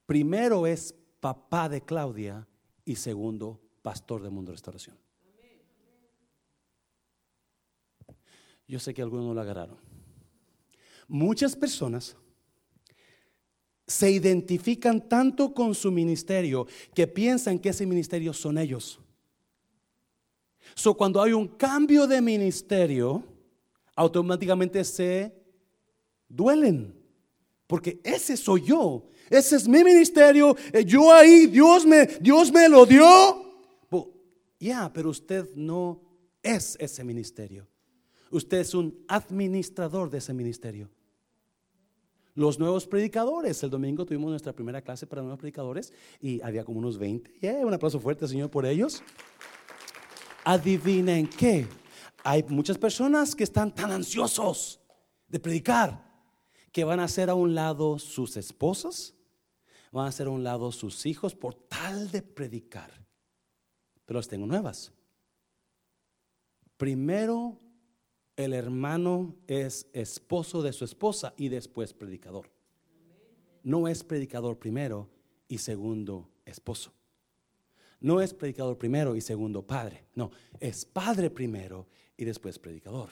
primero es papá de Claudia y segundo pastor de Mundo Restauración. Yo sé que algunos no lo agarraron. Muchas personas se identifican tanto con su ministerio que piensan que ese ministerio son ellos. Cuando hay un cambio de ministerio, automáticamente se duelen. Porque ese soy yo. Ese es mi ministerio. Eh, yo ahí, Dios me, Dios me lo dio. Ya, pero usted no es ese ministerio. Usted es un administrador de ese ministerio. Los nuevos predicadores, el domingo tuvimos nuestra primera clase para nuevos predicadores y había como unos 20. un aplauso fuerte, Señor, por ellos. Adivinen qué. Hay muchas personas que están tan ansiosos de predicar que van a hacer a un lado sus esposas, van a hacer a un lado sus hijos por tal de predicar. Pero las tengo nuevas. Primero el hermano es esposo de su esposa y después predicador. No es predicador primero y segundo esposo. No es predicador primero y segundo padre. No, es padre primero y después predicador.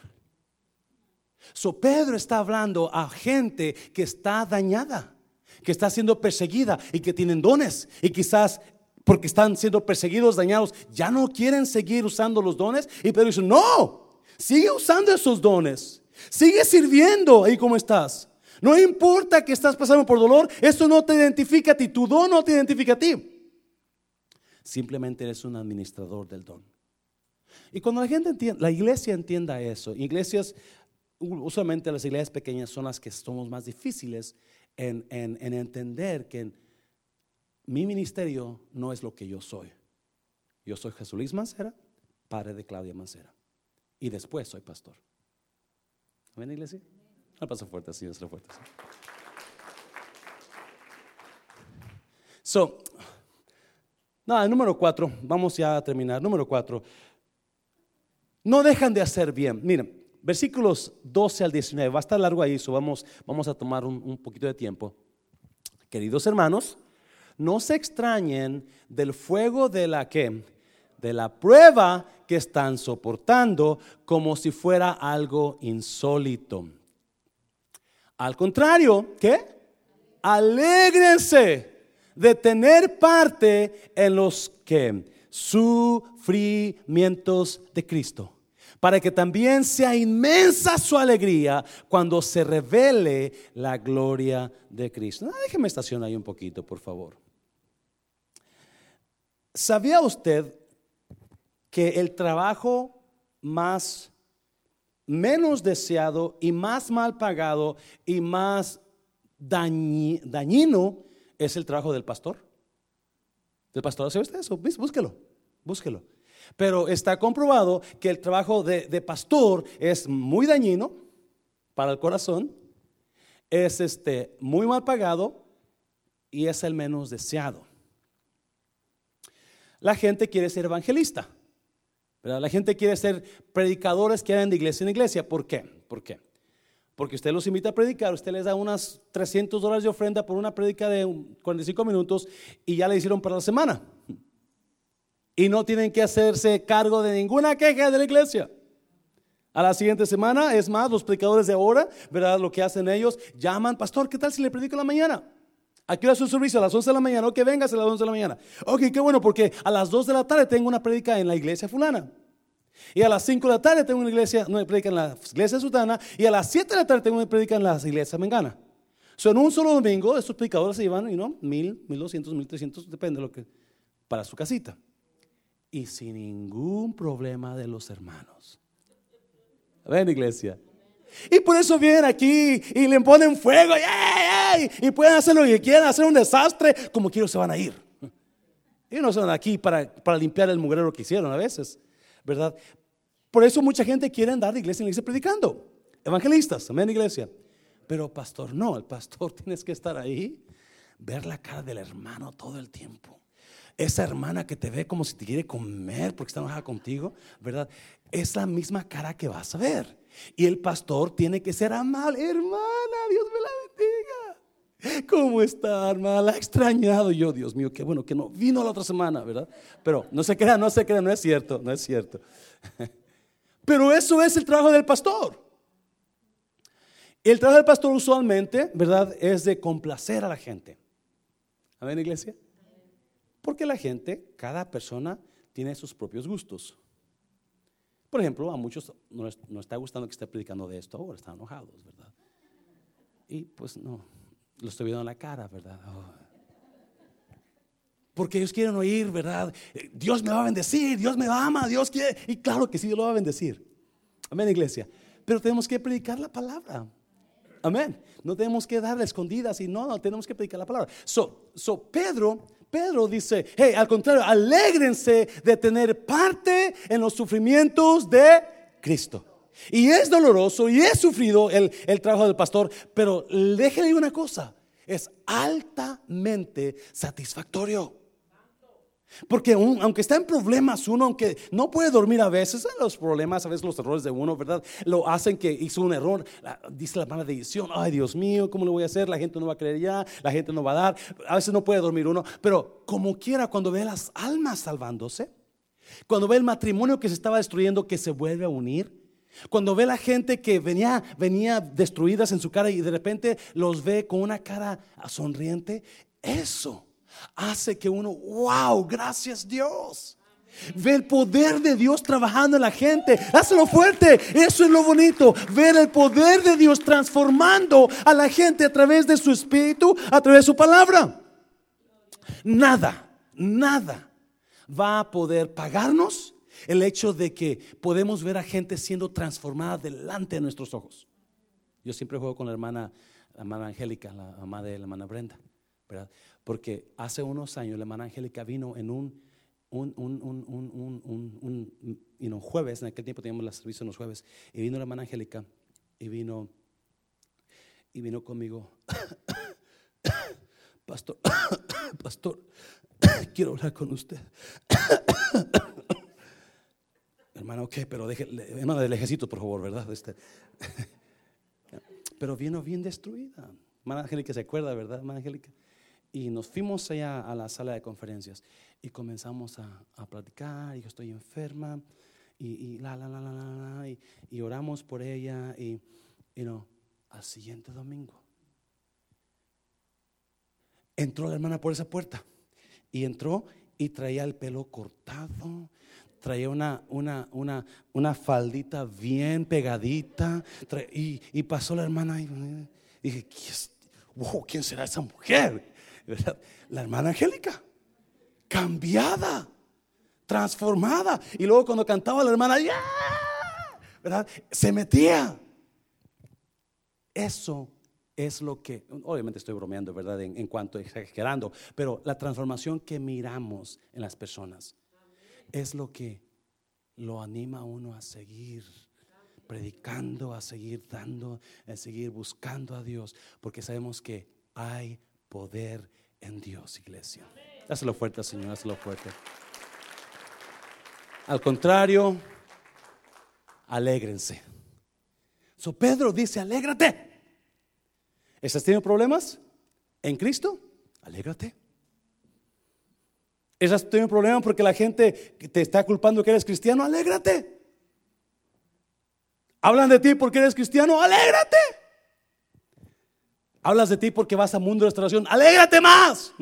So Pedro está hablando a gente que está dañada, que está siendo perseguida y que tienen dones y quizás porque están siendo perseguidos, dañados, ya no quieren seguir usando los dones y Pedro dice, "No, Sigue usando esos dones. Sigue sirviendo ahí como estás. No importa que estás pasando por dolor, eso no te identifica a ti, tu don no te identifica a ti. Simplemente eres un administrador del don. Y cuando la gente entienda, la iglesia entienda eso, iglesias, usualmente las iglesias pequeñas son las que somos más difíciles en, en entender que mi ministerio no es lo que yo soy. Yo soy Jesús Luis Mancera, padre de Claudia Mancera y después soy pastor. ¿Ven, iglesia? Al paso fuerte, así, es fuerte. So, nada, número cuatro, vamos ya a terminar. Número cuatro, no dejan de hacer bien. Miren, versículos 12 al 19, va a estar largo ahí, so vamos, vamos a tomar un, un poquito de tiempo. Queridos hermanos, no se extrañen del fuego de la que de la prueba que están soportando como si fuera algo insólito. Al contrario, ¿qué? Alégrense de tener parte en los que sufrimientos de Cristo, para que también sea inmensa su alegría cuando se revele la gloria de Cristo. déjeme estacionar ahí un poquito, por favor. ¿Sabía usted que el trabajo más menos deseado y más mal pagado y más dañino es el trabajo del pastor. ¿Del pastor hace usted eso? Búsquelo, búsquelo. Pero está comprobado que el trabajo de, pastor es muy dañino para el corazón, es este, muy mal pagado y es el menos deseado. La gente quiere ser evangelista. La gente quiere ser predicadores que hagan de iglesia en iglesia. ¿Por qué? ¿Por qué? Porque usted los invita a predicar, usted les da unas 300 dólares de ofrenda por una predica de 45 minutos y ya le hicieron para la semana. Y no tienen que hacerse cargo de ninguna queja de la iglesia. A la siguiente semana, es más, los predicadores de ahora, ¿verdad? Lo que hacen ellos, llaman, pastor, ¿qué tal si le predico en la mañana? Aquí hora su servicio? A las 11 de la mañana. Ok, vengas a las 11 de la mañana. Ok, qué bueno, porque a las 2 de la tarde tengo una predica en la iglesia fulana. Y a las 5 de la tarde tengo una iglesia, predica en la iglesia sultana. Y a las 7 de la tarde tengo una predica en la iglesia mengana. So, en un solo domingo, estos predicadores se llevan, you know, mil, mil doscientos, mil depende de lo que, para su casita. Y sin ningún problema de los hermanos. Ven, iglesia. Y por eso vienen aquí y le ponen fuego y pueden hacer lo que quieran, hacer un desastre, como quiero se van a ir. Y no son aquí para, para limpiar el mugrero que hicieron a veces, ¿verdad? Por eso mucha gente quiere andar de iglesia en iglesia predicando. Evangelistas, amén, iglesia. Pero pastor, no, el pastor tienes que estar ahí, ver la cara del hermano todo el tiempo. Esa hermana que te ve como si te quiere comer porque está enojada contigo, ¿verdad? Es la misma cara que vas a ver. Y el pastor tiene que ser amable. Hermana, Dios me la bendiga. ¿Cómo está, hermana? La he extrañado yo, Dios mío, qué bueno que no vino la otra semana, ¿verdad? Pero no se crea, no se crea, no es cierto, no es cierto. Pero eso es el trabajo del pastor. El trabajo del pastor usualmente, ¿verdad? Es de complacer a la gente. Amén, iglesia. Porque la gente, cada persona tiene sus propios gustos. Por ejemplo, a muchos no está gustando que esté predicando de esto ahora, están enojados, ¿verdad? Y pues no, lo estoy viendo en la cara, ¿verdad? Oh. Porque ellos quieren oír, ¿verdad? Dios me va a bendecir, Dios me ama, Dios quiere. Y claro que sí, Dios lo va a bendecir. Amén, iglesia. Pero tenemos que predicar la palabra. Amén. No tenemos que darle escondidas y no, no tenemos que predicar la palabra. So, so Pedro, Pedro dice, hey, al contrario, alégrense de tener parte en los sufrimientos de Cristo. Y es doloroso y es sufrido el, el trabajo del pastor, pero déjele una cosa, es altamente satisfactorio. Porque aunque está en problemas uno, aunque no puede dormir a veces, los problemas, a veces los errores de uno, ¿verdad? Lo hacen que hizo un error. Dice la maldición, ay Dios mío, ¿cómo lo voy a hacer? La gente no va a creer ya, la gente no va a dar. A veces no puede dormir uno, pero como quiera, cuando ve las almas salvándose, cuando ve el matrimonio que se estaba destruyendo que se vuelve a unir, cuando ve la gente que venía, venía destruidas en su cara y de repente los ve con una cara sonriente, eso hace que uno, wow, gracias Dios. Ver el poder de Dios trabajando en la gente. Hazlo fuerte. Eso es lo bonito. Ver el poder de Dios transformando a la gente a través de su espíritu, a través de su palabra. Nada, nada va a poder pagarnos el hecho de que podemos ver a gente siendo transformada delante de nuestros ojos. Yo siempre juego con la hermana, la hermana Angélica, la mamá de la hermana Brenda, ¿verdad? Porque hace unos años la hermana Angélica vino en un, un, un, un jueves, en aquel tiempo teníamos la servicio en los jueves, y vino la hermana Angélica y vino, y vino conmigo, pastor, pastor, quiero hablar con usted. Hermano, ok, pero deje, hermana del ejército, por favor, ¿verdad? Este, pero vino bien destruida. Hermana Angélica se acuerda, ¿verdad, hermana Angélica? Y nos fuimos allá a la sala de conferencias y comenzamos a, a platicar. Y yo estoy enferma y, y la, la, la, la, la, y, y, oramos por ella. Y, y no, al siguiente domingo entró la hermana por esa puerta y entró y traía el pelo cortado, traía una, una, una, una faldita bien pegadita y, y, pasó la hermana y dije, wow, ¿quién será esa mujer? La hermana Angélica, cambiada, transformada. Y luego cuando cantaba la hermana, ¿verdad? Se metía. Eso es lo que, obviamente estoy bromeando, ¿verdad? En cuanto exagerando, pero la transformación que miramos en las personas es lo que lo anima a uno a seguir predicando, a seguir dando, a seguir buscando a Dios, porque sabemos que hay poder en Dios, iglesia. Hazlo fuerte, Señor, hazlo fuerte. Al contrario, alégrense. So Pedro dice, alégrate. ¿Estás teniendo problemas en Cristo? Alégrate. ¿Estás teniendo problemas porque la gente te está culpando que eres cristiano? Alégrate. Hablan de ti porque eres cristiano, alégrate. Hablas de ti porque vas a mundo de restauración, alégrate más.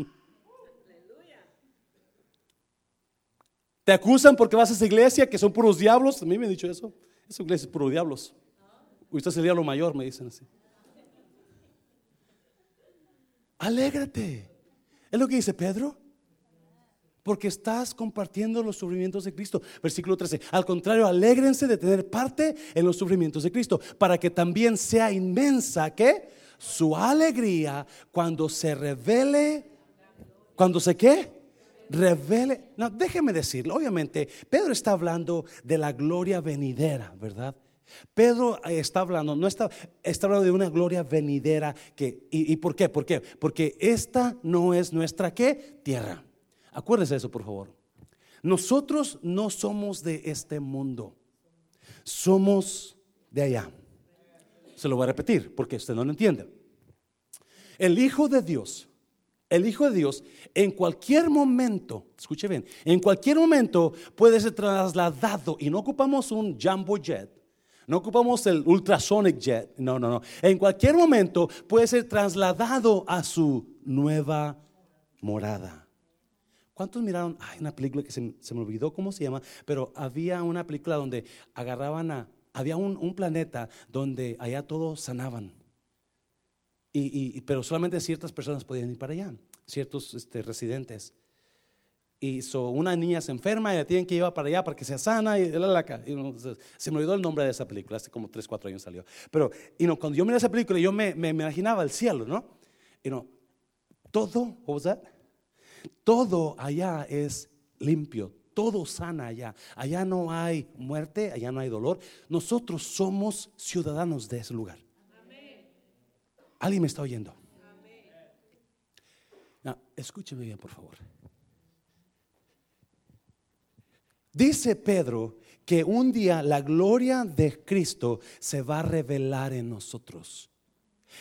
Te acusan porque vas a esa iglesia que son puros diablos. A mí me han dicho eso. Esa iglesia es puro diablos. Usted es el diablo mayor, me dicen así. Alégrate. Es lo que dice Pedro. Porque estás compartiendo los sufrimientos de Cristo. Versículo 13. Al contrario, alégrense de tener parte en los sufrimientos de Cristo. Para que también sea inmensa, ¿qué? Su alegría cuando se revele. Cuando se qué? Revele. No, déjeme decirlo. Obviamente, Pedro está hablando de la gloria venidera, ¿verdad? Pedro está hablando, no está, está hablando de una gloria venidera que, y, por qué? ¿Por qué? Porque esta no es nuestra qué? Tierra. Acuérdese eso, por favor. Nosotros no somos de este mundo. Somos de allá. Se lo voy a repetir porque usted no lo entiende. El Hijo de Dios, el Hijo de Dios, en cualquier momento, escuche bien, en cualquier momento puede ser trasladado y no ocupamos un jumbo jet no ocupamos el ultrasonic jet. No, no, no. En cualquier momento puede ser trasladado a su nueva morada. ¿Cuántos miraron? Hay una película que se, me olvidó cómo se llama, pero había una película donde agarraban a, había un, planeta donde allá todos sanaban. Y, pero solamente ciertas personas podían ir para allá, ciertos este, residentes. Y una niña se enferma y la tienen que llevar para allá para que sea sana. Y, se me olvidó el nombre de esa película, hace como 3, 4 años salió. Pero y no, cuando yo miré esa película, yo me, me, imaginaba el cielo, ¿no? Y no, todo, what Todo allá es limpio, todo sana allá. Allá no hay muerte, allá no hay dolor. Nosotros somos ciudadanos de ese lugar. ¿Alguien me está oyendo? Escúcheme bien, por favor. Dice Pedro que un día la gloria de Cristo se va a revelar en nosotros.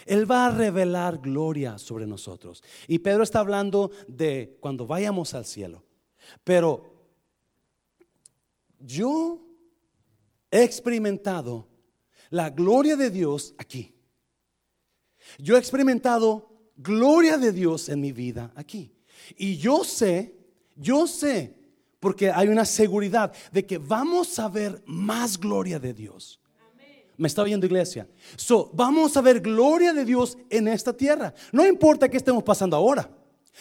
Él va a revelar gloria sobre nosotros. Y Pedro está hablando de cuando vayamos al cielo. Pero yo he experimentado la gloria de Dios aquí. Yo he experimentado gloria de Dios en mi vida aquí. Y yo sé, yo sé porque hay una seguridad de que vamos a ver más gloria de Dios. ¿Me está oyendo iglesia? So, vamos a ver gloria de Dios en esta tierra. No importa qué estemos pasando ahora.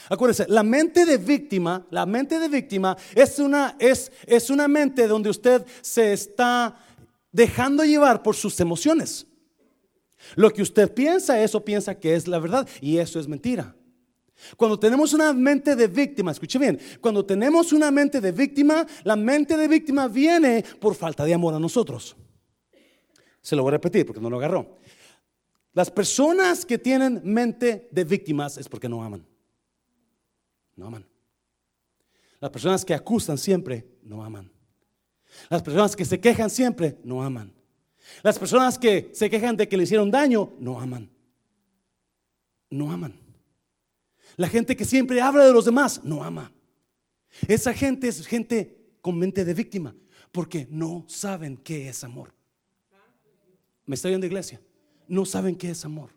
Acuérdense, la mente de víctima, la mente de víctima es una, es, es una mente donde usted se está dejando llevar por sus emociones. Lo que usted piensa, eso piensa que es la verdad y eso es mentira. Cuando tenemos una mente de víctima, escuche bien, cuando tenemos una mente de víctima, la mente de víctima viene por falta de amor a nosotros. Se lo voy a repetir porque no lo agarró. Las personas que tienen mente de víctimas es porque no aman. No aman. Las personas que acusan siempre no aman. Las personas que se quejan siempre no aman. Las personas que se quejan de que le hicieron daño no aman. No aman. La gente que siempre habla de los demás no ama. Esa gente es gente con mente de víctima porque no saben qué es amor. ¿Me está oyendo iglesia? No saben qué es amor.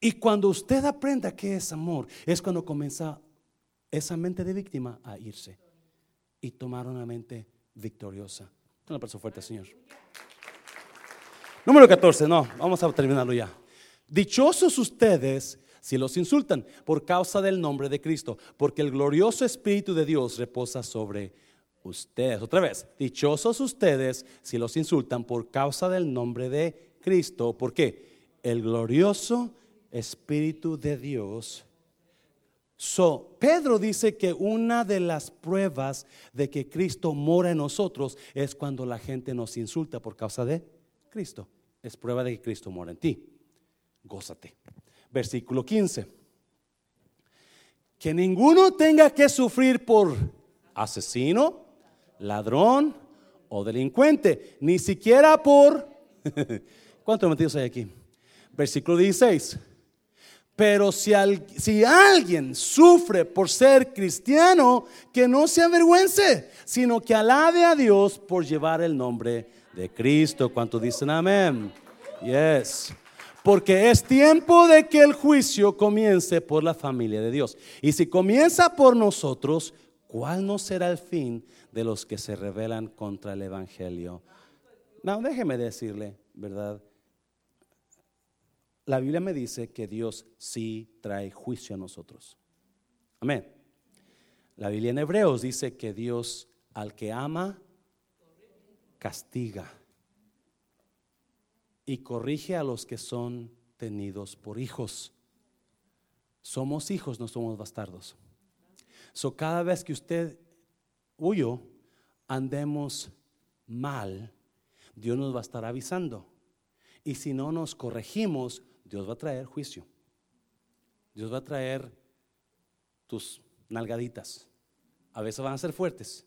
Y cuando usted aprenda qué es amor, es cuando comienza esa mente de víctima a irse y tomar una mente victoriosa. Un aplauso fuerte, Señor. Número 14, no, vamos a terminarlo ya. Dichosos ustedes si los insultan por causa del nombre de Cristo, porque el glorioso Espíritu de Dios reposa sobre ustedes. Otra vez, dichosos ustedes si los insultan por causa del nombre de Cristo, porque el glorioso Espíritu de Dios. So, Pedro dice que una de las pruebas de que Cristo mora en nosotros es cuando la gente nos insulta por causa de Cristo. Es prueba de que Cristo mora en ti. Gózate versículo 15. Que ninguno tenga que sufrir por asesino, ladrón o delincuente, ni siquiera por... ¿Cuántos metidos hay aquí? Versículo 16. Pero si, si, alguien sufre por ser cristiano, que no se avergüence, sino que alabe a Dios por llevar el nombre de Cristo. ¿Cuántos dicen amén? Yes. Porque es tiempo de que el juicio comience por la familia de Dios. Y si comienza por nosotros, ¿cuál no será el fin de los que se rebelan contra el Evangelio? No, déjeme decirle, ¿verdad? La Biblia me dice que Dios sí trae juicio a nosotros. Amén. La Biblia en Hebreos dice que Dios al que ama, castiga y corrige a los que son tenidos por hijos. Somos hijos, no somos bastardos. So cada vez que usted huyo, andemos mal, Dios nos va a estar avisando. Y si no nos corregimos, Dios va a traer juicio. Dios va a traer tus nalgaditas. A veces van a ser fuertes.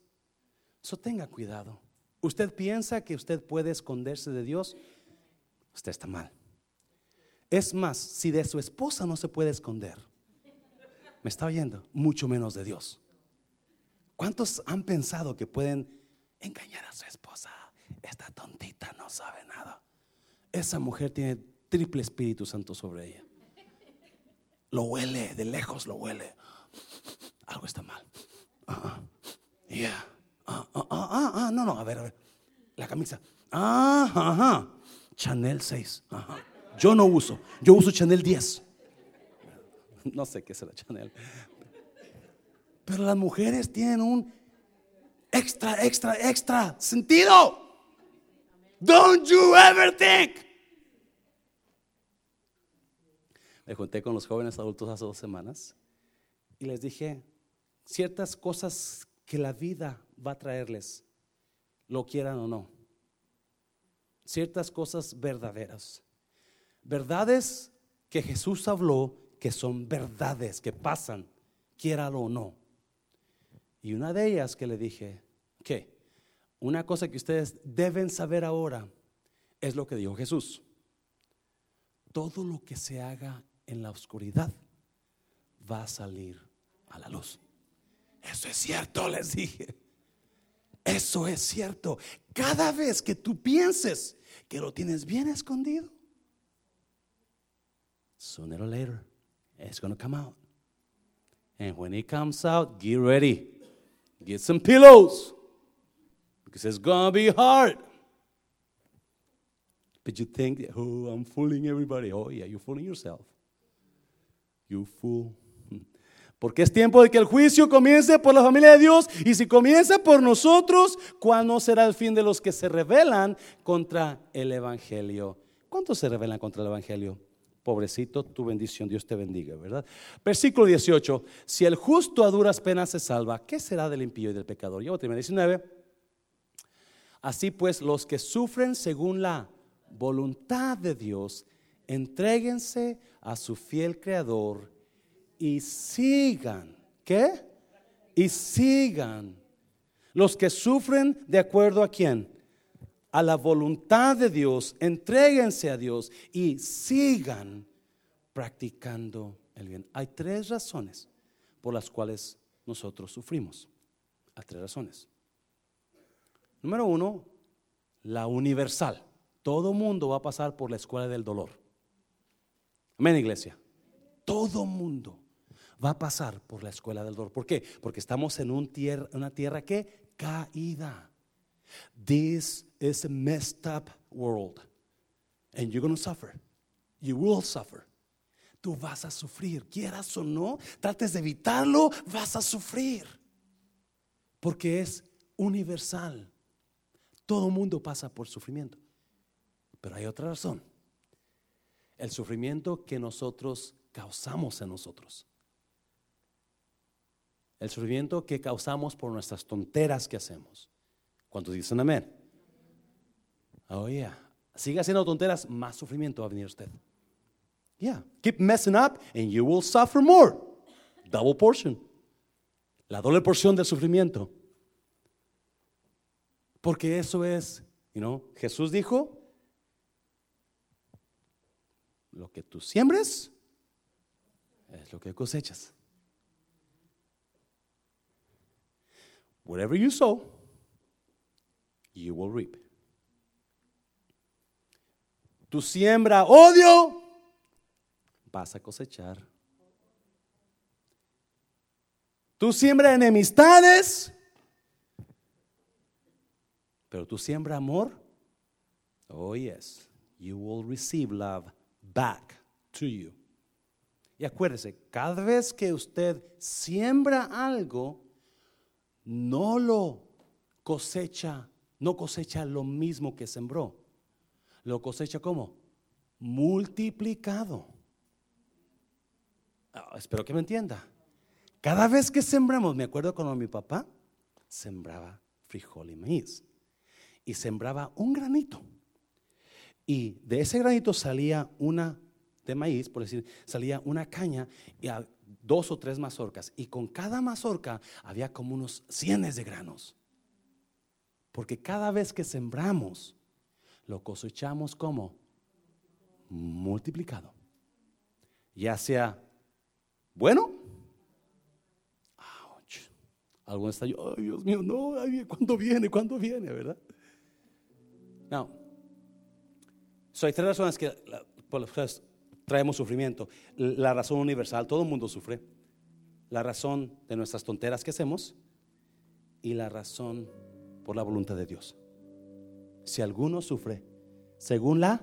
Eso tenga cuidado. Usted piensa que usted puede esconderse de Dios usted está mal. Es más, si de su esposa no se puede esconder, me está oyendo, mucho menos de Dios. ¿Cuántos han pensado que pueden engañar a su esposa? Esta tontita no sabe nada. Esa mujer tiene triple Espíritu Santo sobre ella. Lo huele, de lejos lo huele. Algo está mal. Ah, yeah. Ah, ah, no, no, a ver, a ver. La camisa. Ah, ajá. Chanel 6. Yo no uso, yo uso Chanel 10. No sé qué será Chanel. Pero las mujeres tienen un extra, extra, extra sentido. Don't you ever think. Me junté con los jóvenes adultos hace dos semanas y les dije ciertas cosas que la vida va a traerles, lo quieran o no ciertas cosas verdaderas. Verdades que Jesús habló que son verdades, que pasan, quiéralo o no. Y una de ellas que le dije, que una cosa que ustedes deben saber ahora es lo que dijo Jesús. Todo lo que se haga en la oscuridad va a salir a la luz. Eso es cierto, les dije. Eso es cierto. Cada vez que tú pienses que lo tienes bien escondido, sooner or later, it's going to come out. And when it comes out, get ready. Get some pillows. Because it's going to be hard. But you think, oh, I'm fooling everybody. Oh, yeah, you're fooling yourself. You fool. Porque es tiempo de que el juicio comience por la familia de Dios. Y si comienza por nosotros, ¿cuándo será el fin de los que se rebelan contra el Evangelio? ¿Cuántos se rebelan contra el Evangelio? Pobrecito, tu bendición, Dios te bendiga, ¿verdad? Versículo 18. Si el justo a duras penas se salva, ¿qué será del impío y del pecador? Ya voy 19. Así pues, los que sufren según la voluntad de Dios, entréguense a su fiel Creador y sigan. ¿Qué? Y sigan. Los que sufren de acuerdo a quién? A la voluntad de Dios, entréguense a Dios y sigan practicando el bien. Hay tres razones por las cuales nosotros sufrimos. Hay tres razones. Número uno, la universal. Todo mundo va a pasar por la escuela del dolor. Amén, iglesia. Todo mundo va a pasar por la escuela del dolor. ¿Por qué? Porque estamos en una tierra que caída. This is a messed up world. And you're going to suffer. You will suffer. Tú vas a sufrir, quieras o no, trates de evitarlo, vas a sufrir. Porque es universal. Todo mundo pasa por sufrimiento. Pero hay otra razón. El sufrimiento que nosotros causamos en nosotros el sufrimiento que causamos por nuestras tonteras que hacemos. ¿Cuántos dicen amén? Oh, yeah. Siga haciendo tonteras, más sufrimiento va a venir usted. Yeah. Keep messing up and you will suffer more. Double portion. La doble porción del sufrimiento. Porque eso es, you know, Jesús dijo, lo que tú siembres es lo que cosechas. Whatever you sow, you will reap. Tú siembra odio, vas a cosechar. Tú siembra enemistades, pero tú siembra amor. Oh, yes, you will receive love back to you. Y acuérdese, cada vez que usted siembra algo, no lo cosecha, no cosecha lo mismo que sembró. Lo cosecha como multiplicado. Ah, espero que me entienda. Cada vez que sembramos, me acuerdo cuando mi papá sembraba frijol y maíz y sembraba un granito. Y de ese granito salía una de maíz, por decir, salía una caña y dos o tres mazorcas. Y con cada mazorca había como unos cienes de granos. Porque cada vez que sembramos, lo cosechamos como multiplicado. Ya sea bueno. Algo está yo, ay Dios mío, no, ¿cuándo viene? ¿Cuándo viene? ¿Verdad? No. So, hay tres razones que, por las traemos sufrimiento. La razón universal, todo el mundo sufre. La razón de nuestras tonteras que hacemos y la razón por la voluntad de Dios. Si alguno sufre según la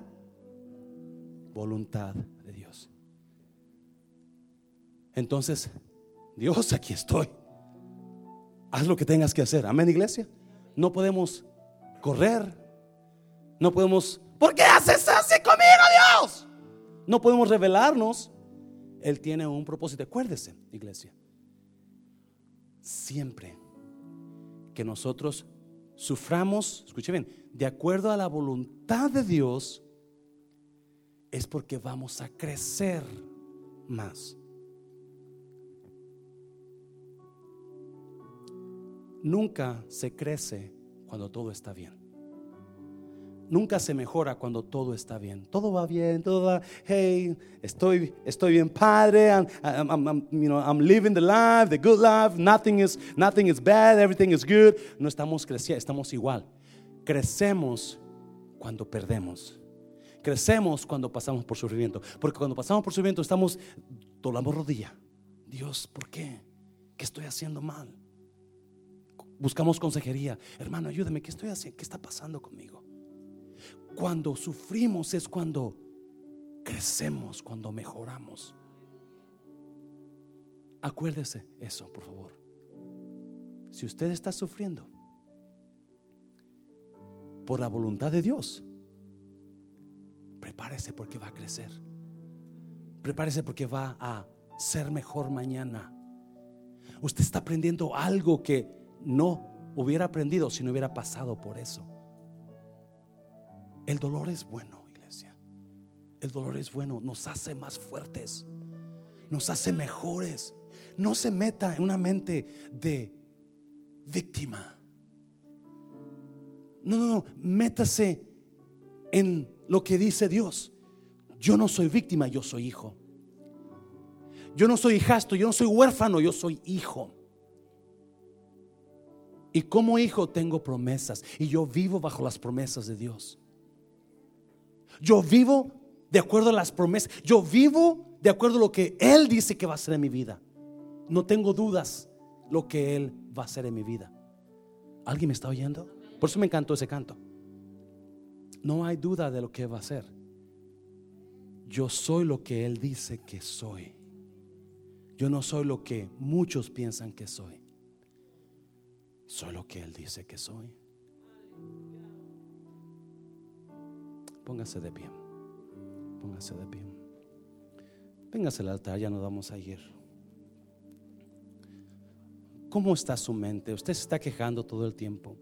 voluntad de Dios. Entonces, Dios, aquí estoy. Haz lo que tengas que hacer. Amén, iglesia. No podemos correr. No podemos, ¿por qué haces así conmigo, Dios? No podemos revelarnos. Él tiene un propósito. Acuérdese, iglesia. Siempre que nosotros suframos, escuche bien, de acuerdo a la voluntad de Dios, es porque vamos a crecer más. Nunca se crece cuando todo está bien nunca se mejora cuando todo está bien. Todo va bien, todo va, hey, estoy, estoy bien padre, I'm, you know, I'm living the life, the good life, nothing is, nothing is bad, everything is good. No estamos creciendo, estamos igual. Crecemos cuando perdemos. Crecemos cuando pasamos por sufrimiento. Porque cuando pasamos por sufrimiento estamos, doblamos rodilla. Dios, ¿por qué? ¿Qué estoy haciendo mal? Buscamos consejería. Hermano, ayúdame, ¿qué estoy haciendo? ¿Qué está pasando conmigo? Cuando sufrimos es cuando crecemos, cuando mejoramos. Acuérdese eso, por favor. Si usted está sufriendo por la voluntad de Dios, prepárese porque va a crecer. Prepárese porque va a ser mejor mañana. Usted está aprendiendo algo que no hubiera aprendido si no hubiera pasado por eso. El dolor es bueno, iglesia. El dolor es bueno, nos hace más fuertes, nos hace mejores. No se meta en una mente de víctima. No, no, no, métase en lo que dice Dios. Yo no soy víctima, yo soy hijo. Yo no soy hijastro, yo no soy huérfano, yo soy hijo. Y como hijo tengo promesas y yo vivo bajo las promesas de Dios. Yo vivo de acuerdo a las promesas. Yo vivo de acuerdo a lo que Él dice que va a hacer en mi vida. No tengo dudas lo que Él va a hacer en mi vida. ¿Alguien me está oyendo? Por eso me encantó ese canto. No hay duda de lo que va a hacer. Yo soy lo que Él dice que soy. Yo no soy lo que muchos piensan que soy. Soy lo que Él dice que soy. Póngase de pie. Póngase de pie. Véngase al altar, ya nos vamos a ir. ¿Cómo está su mente? Usted se está quejando todo el tiempo.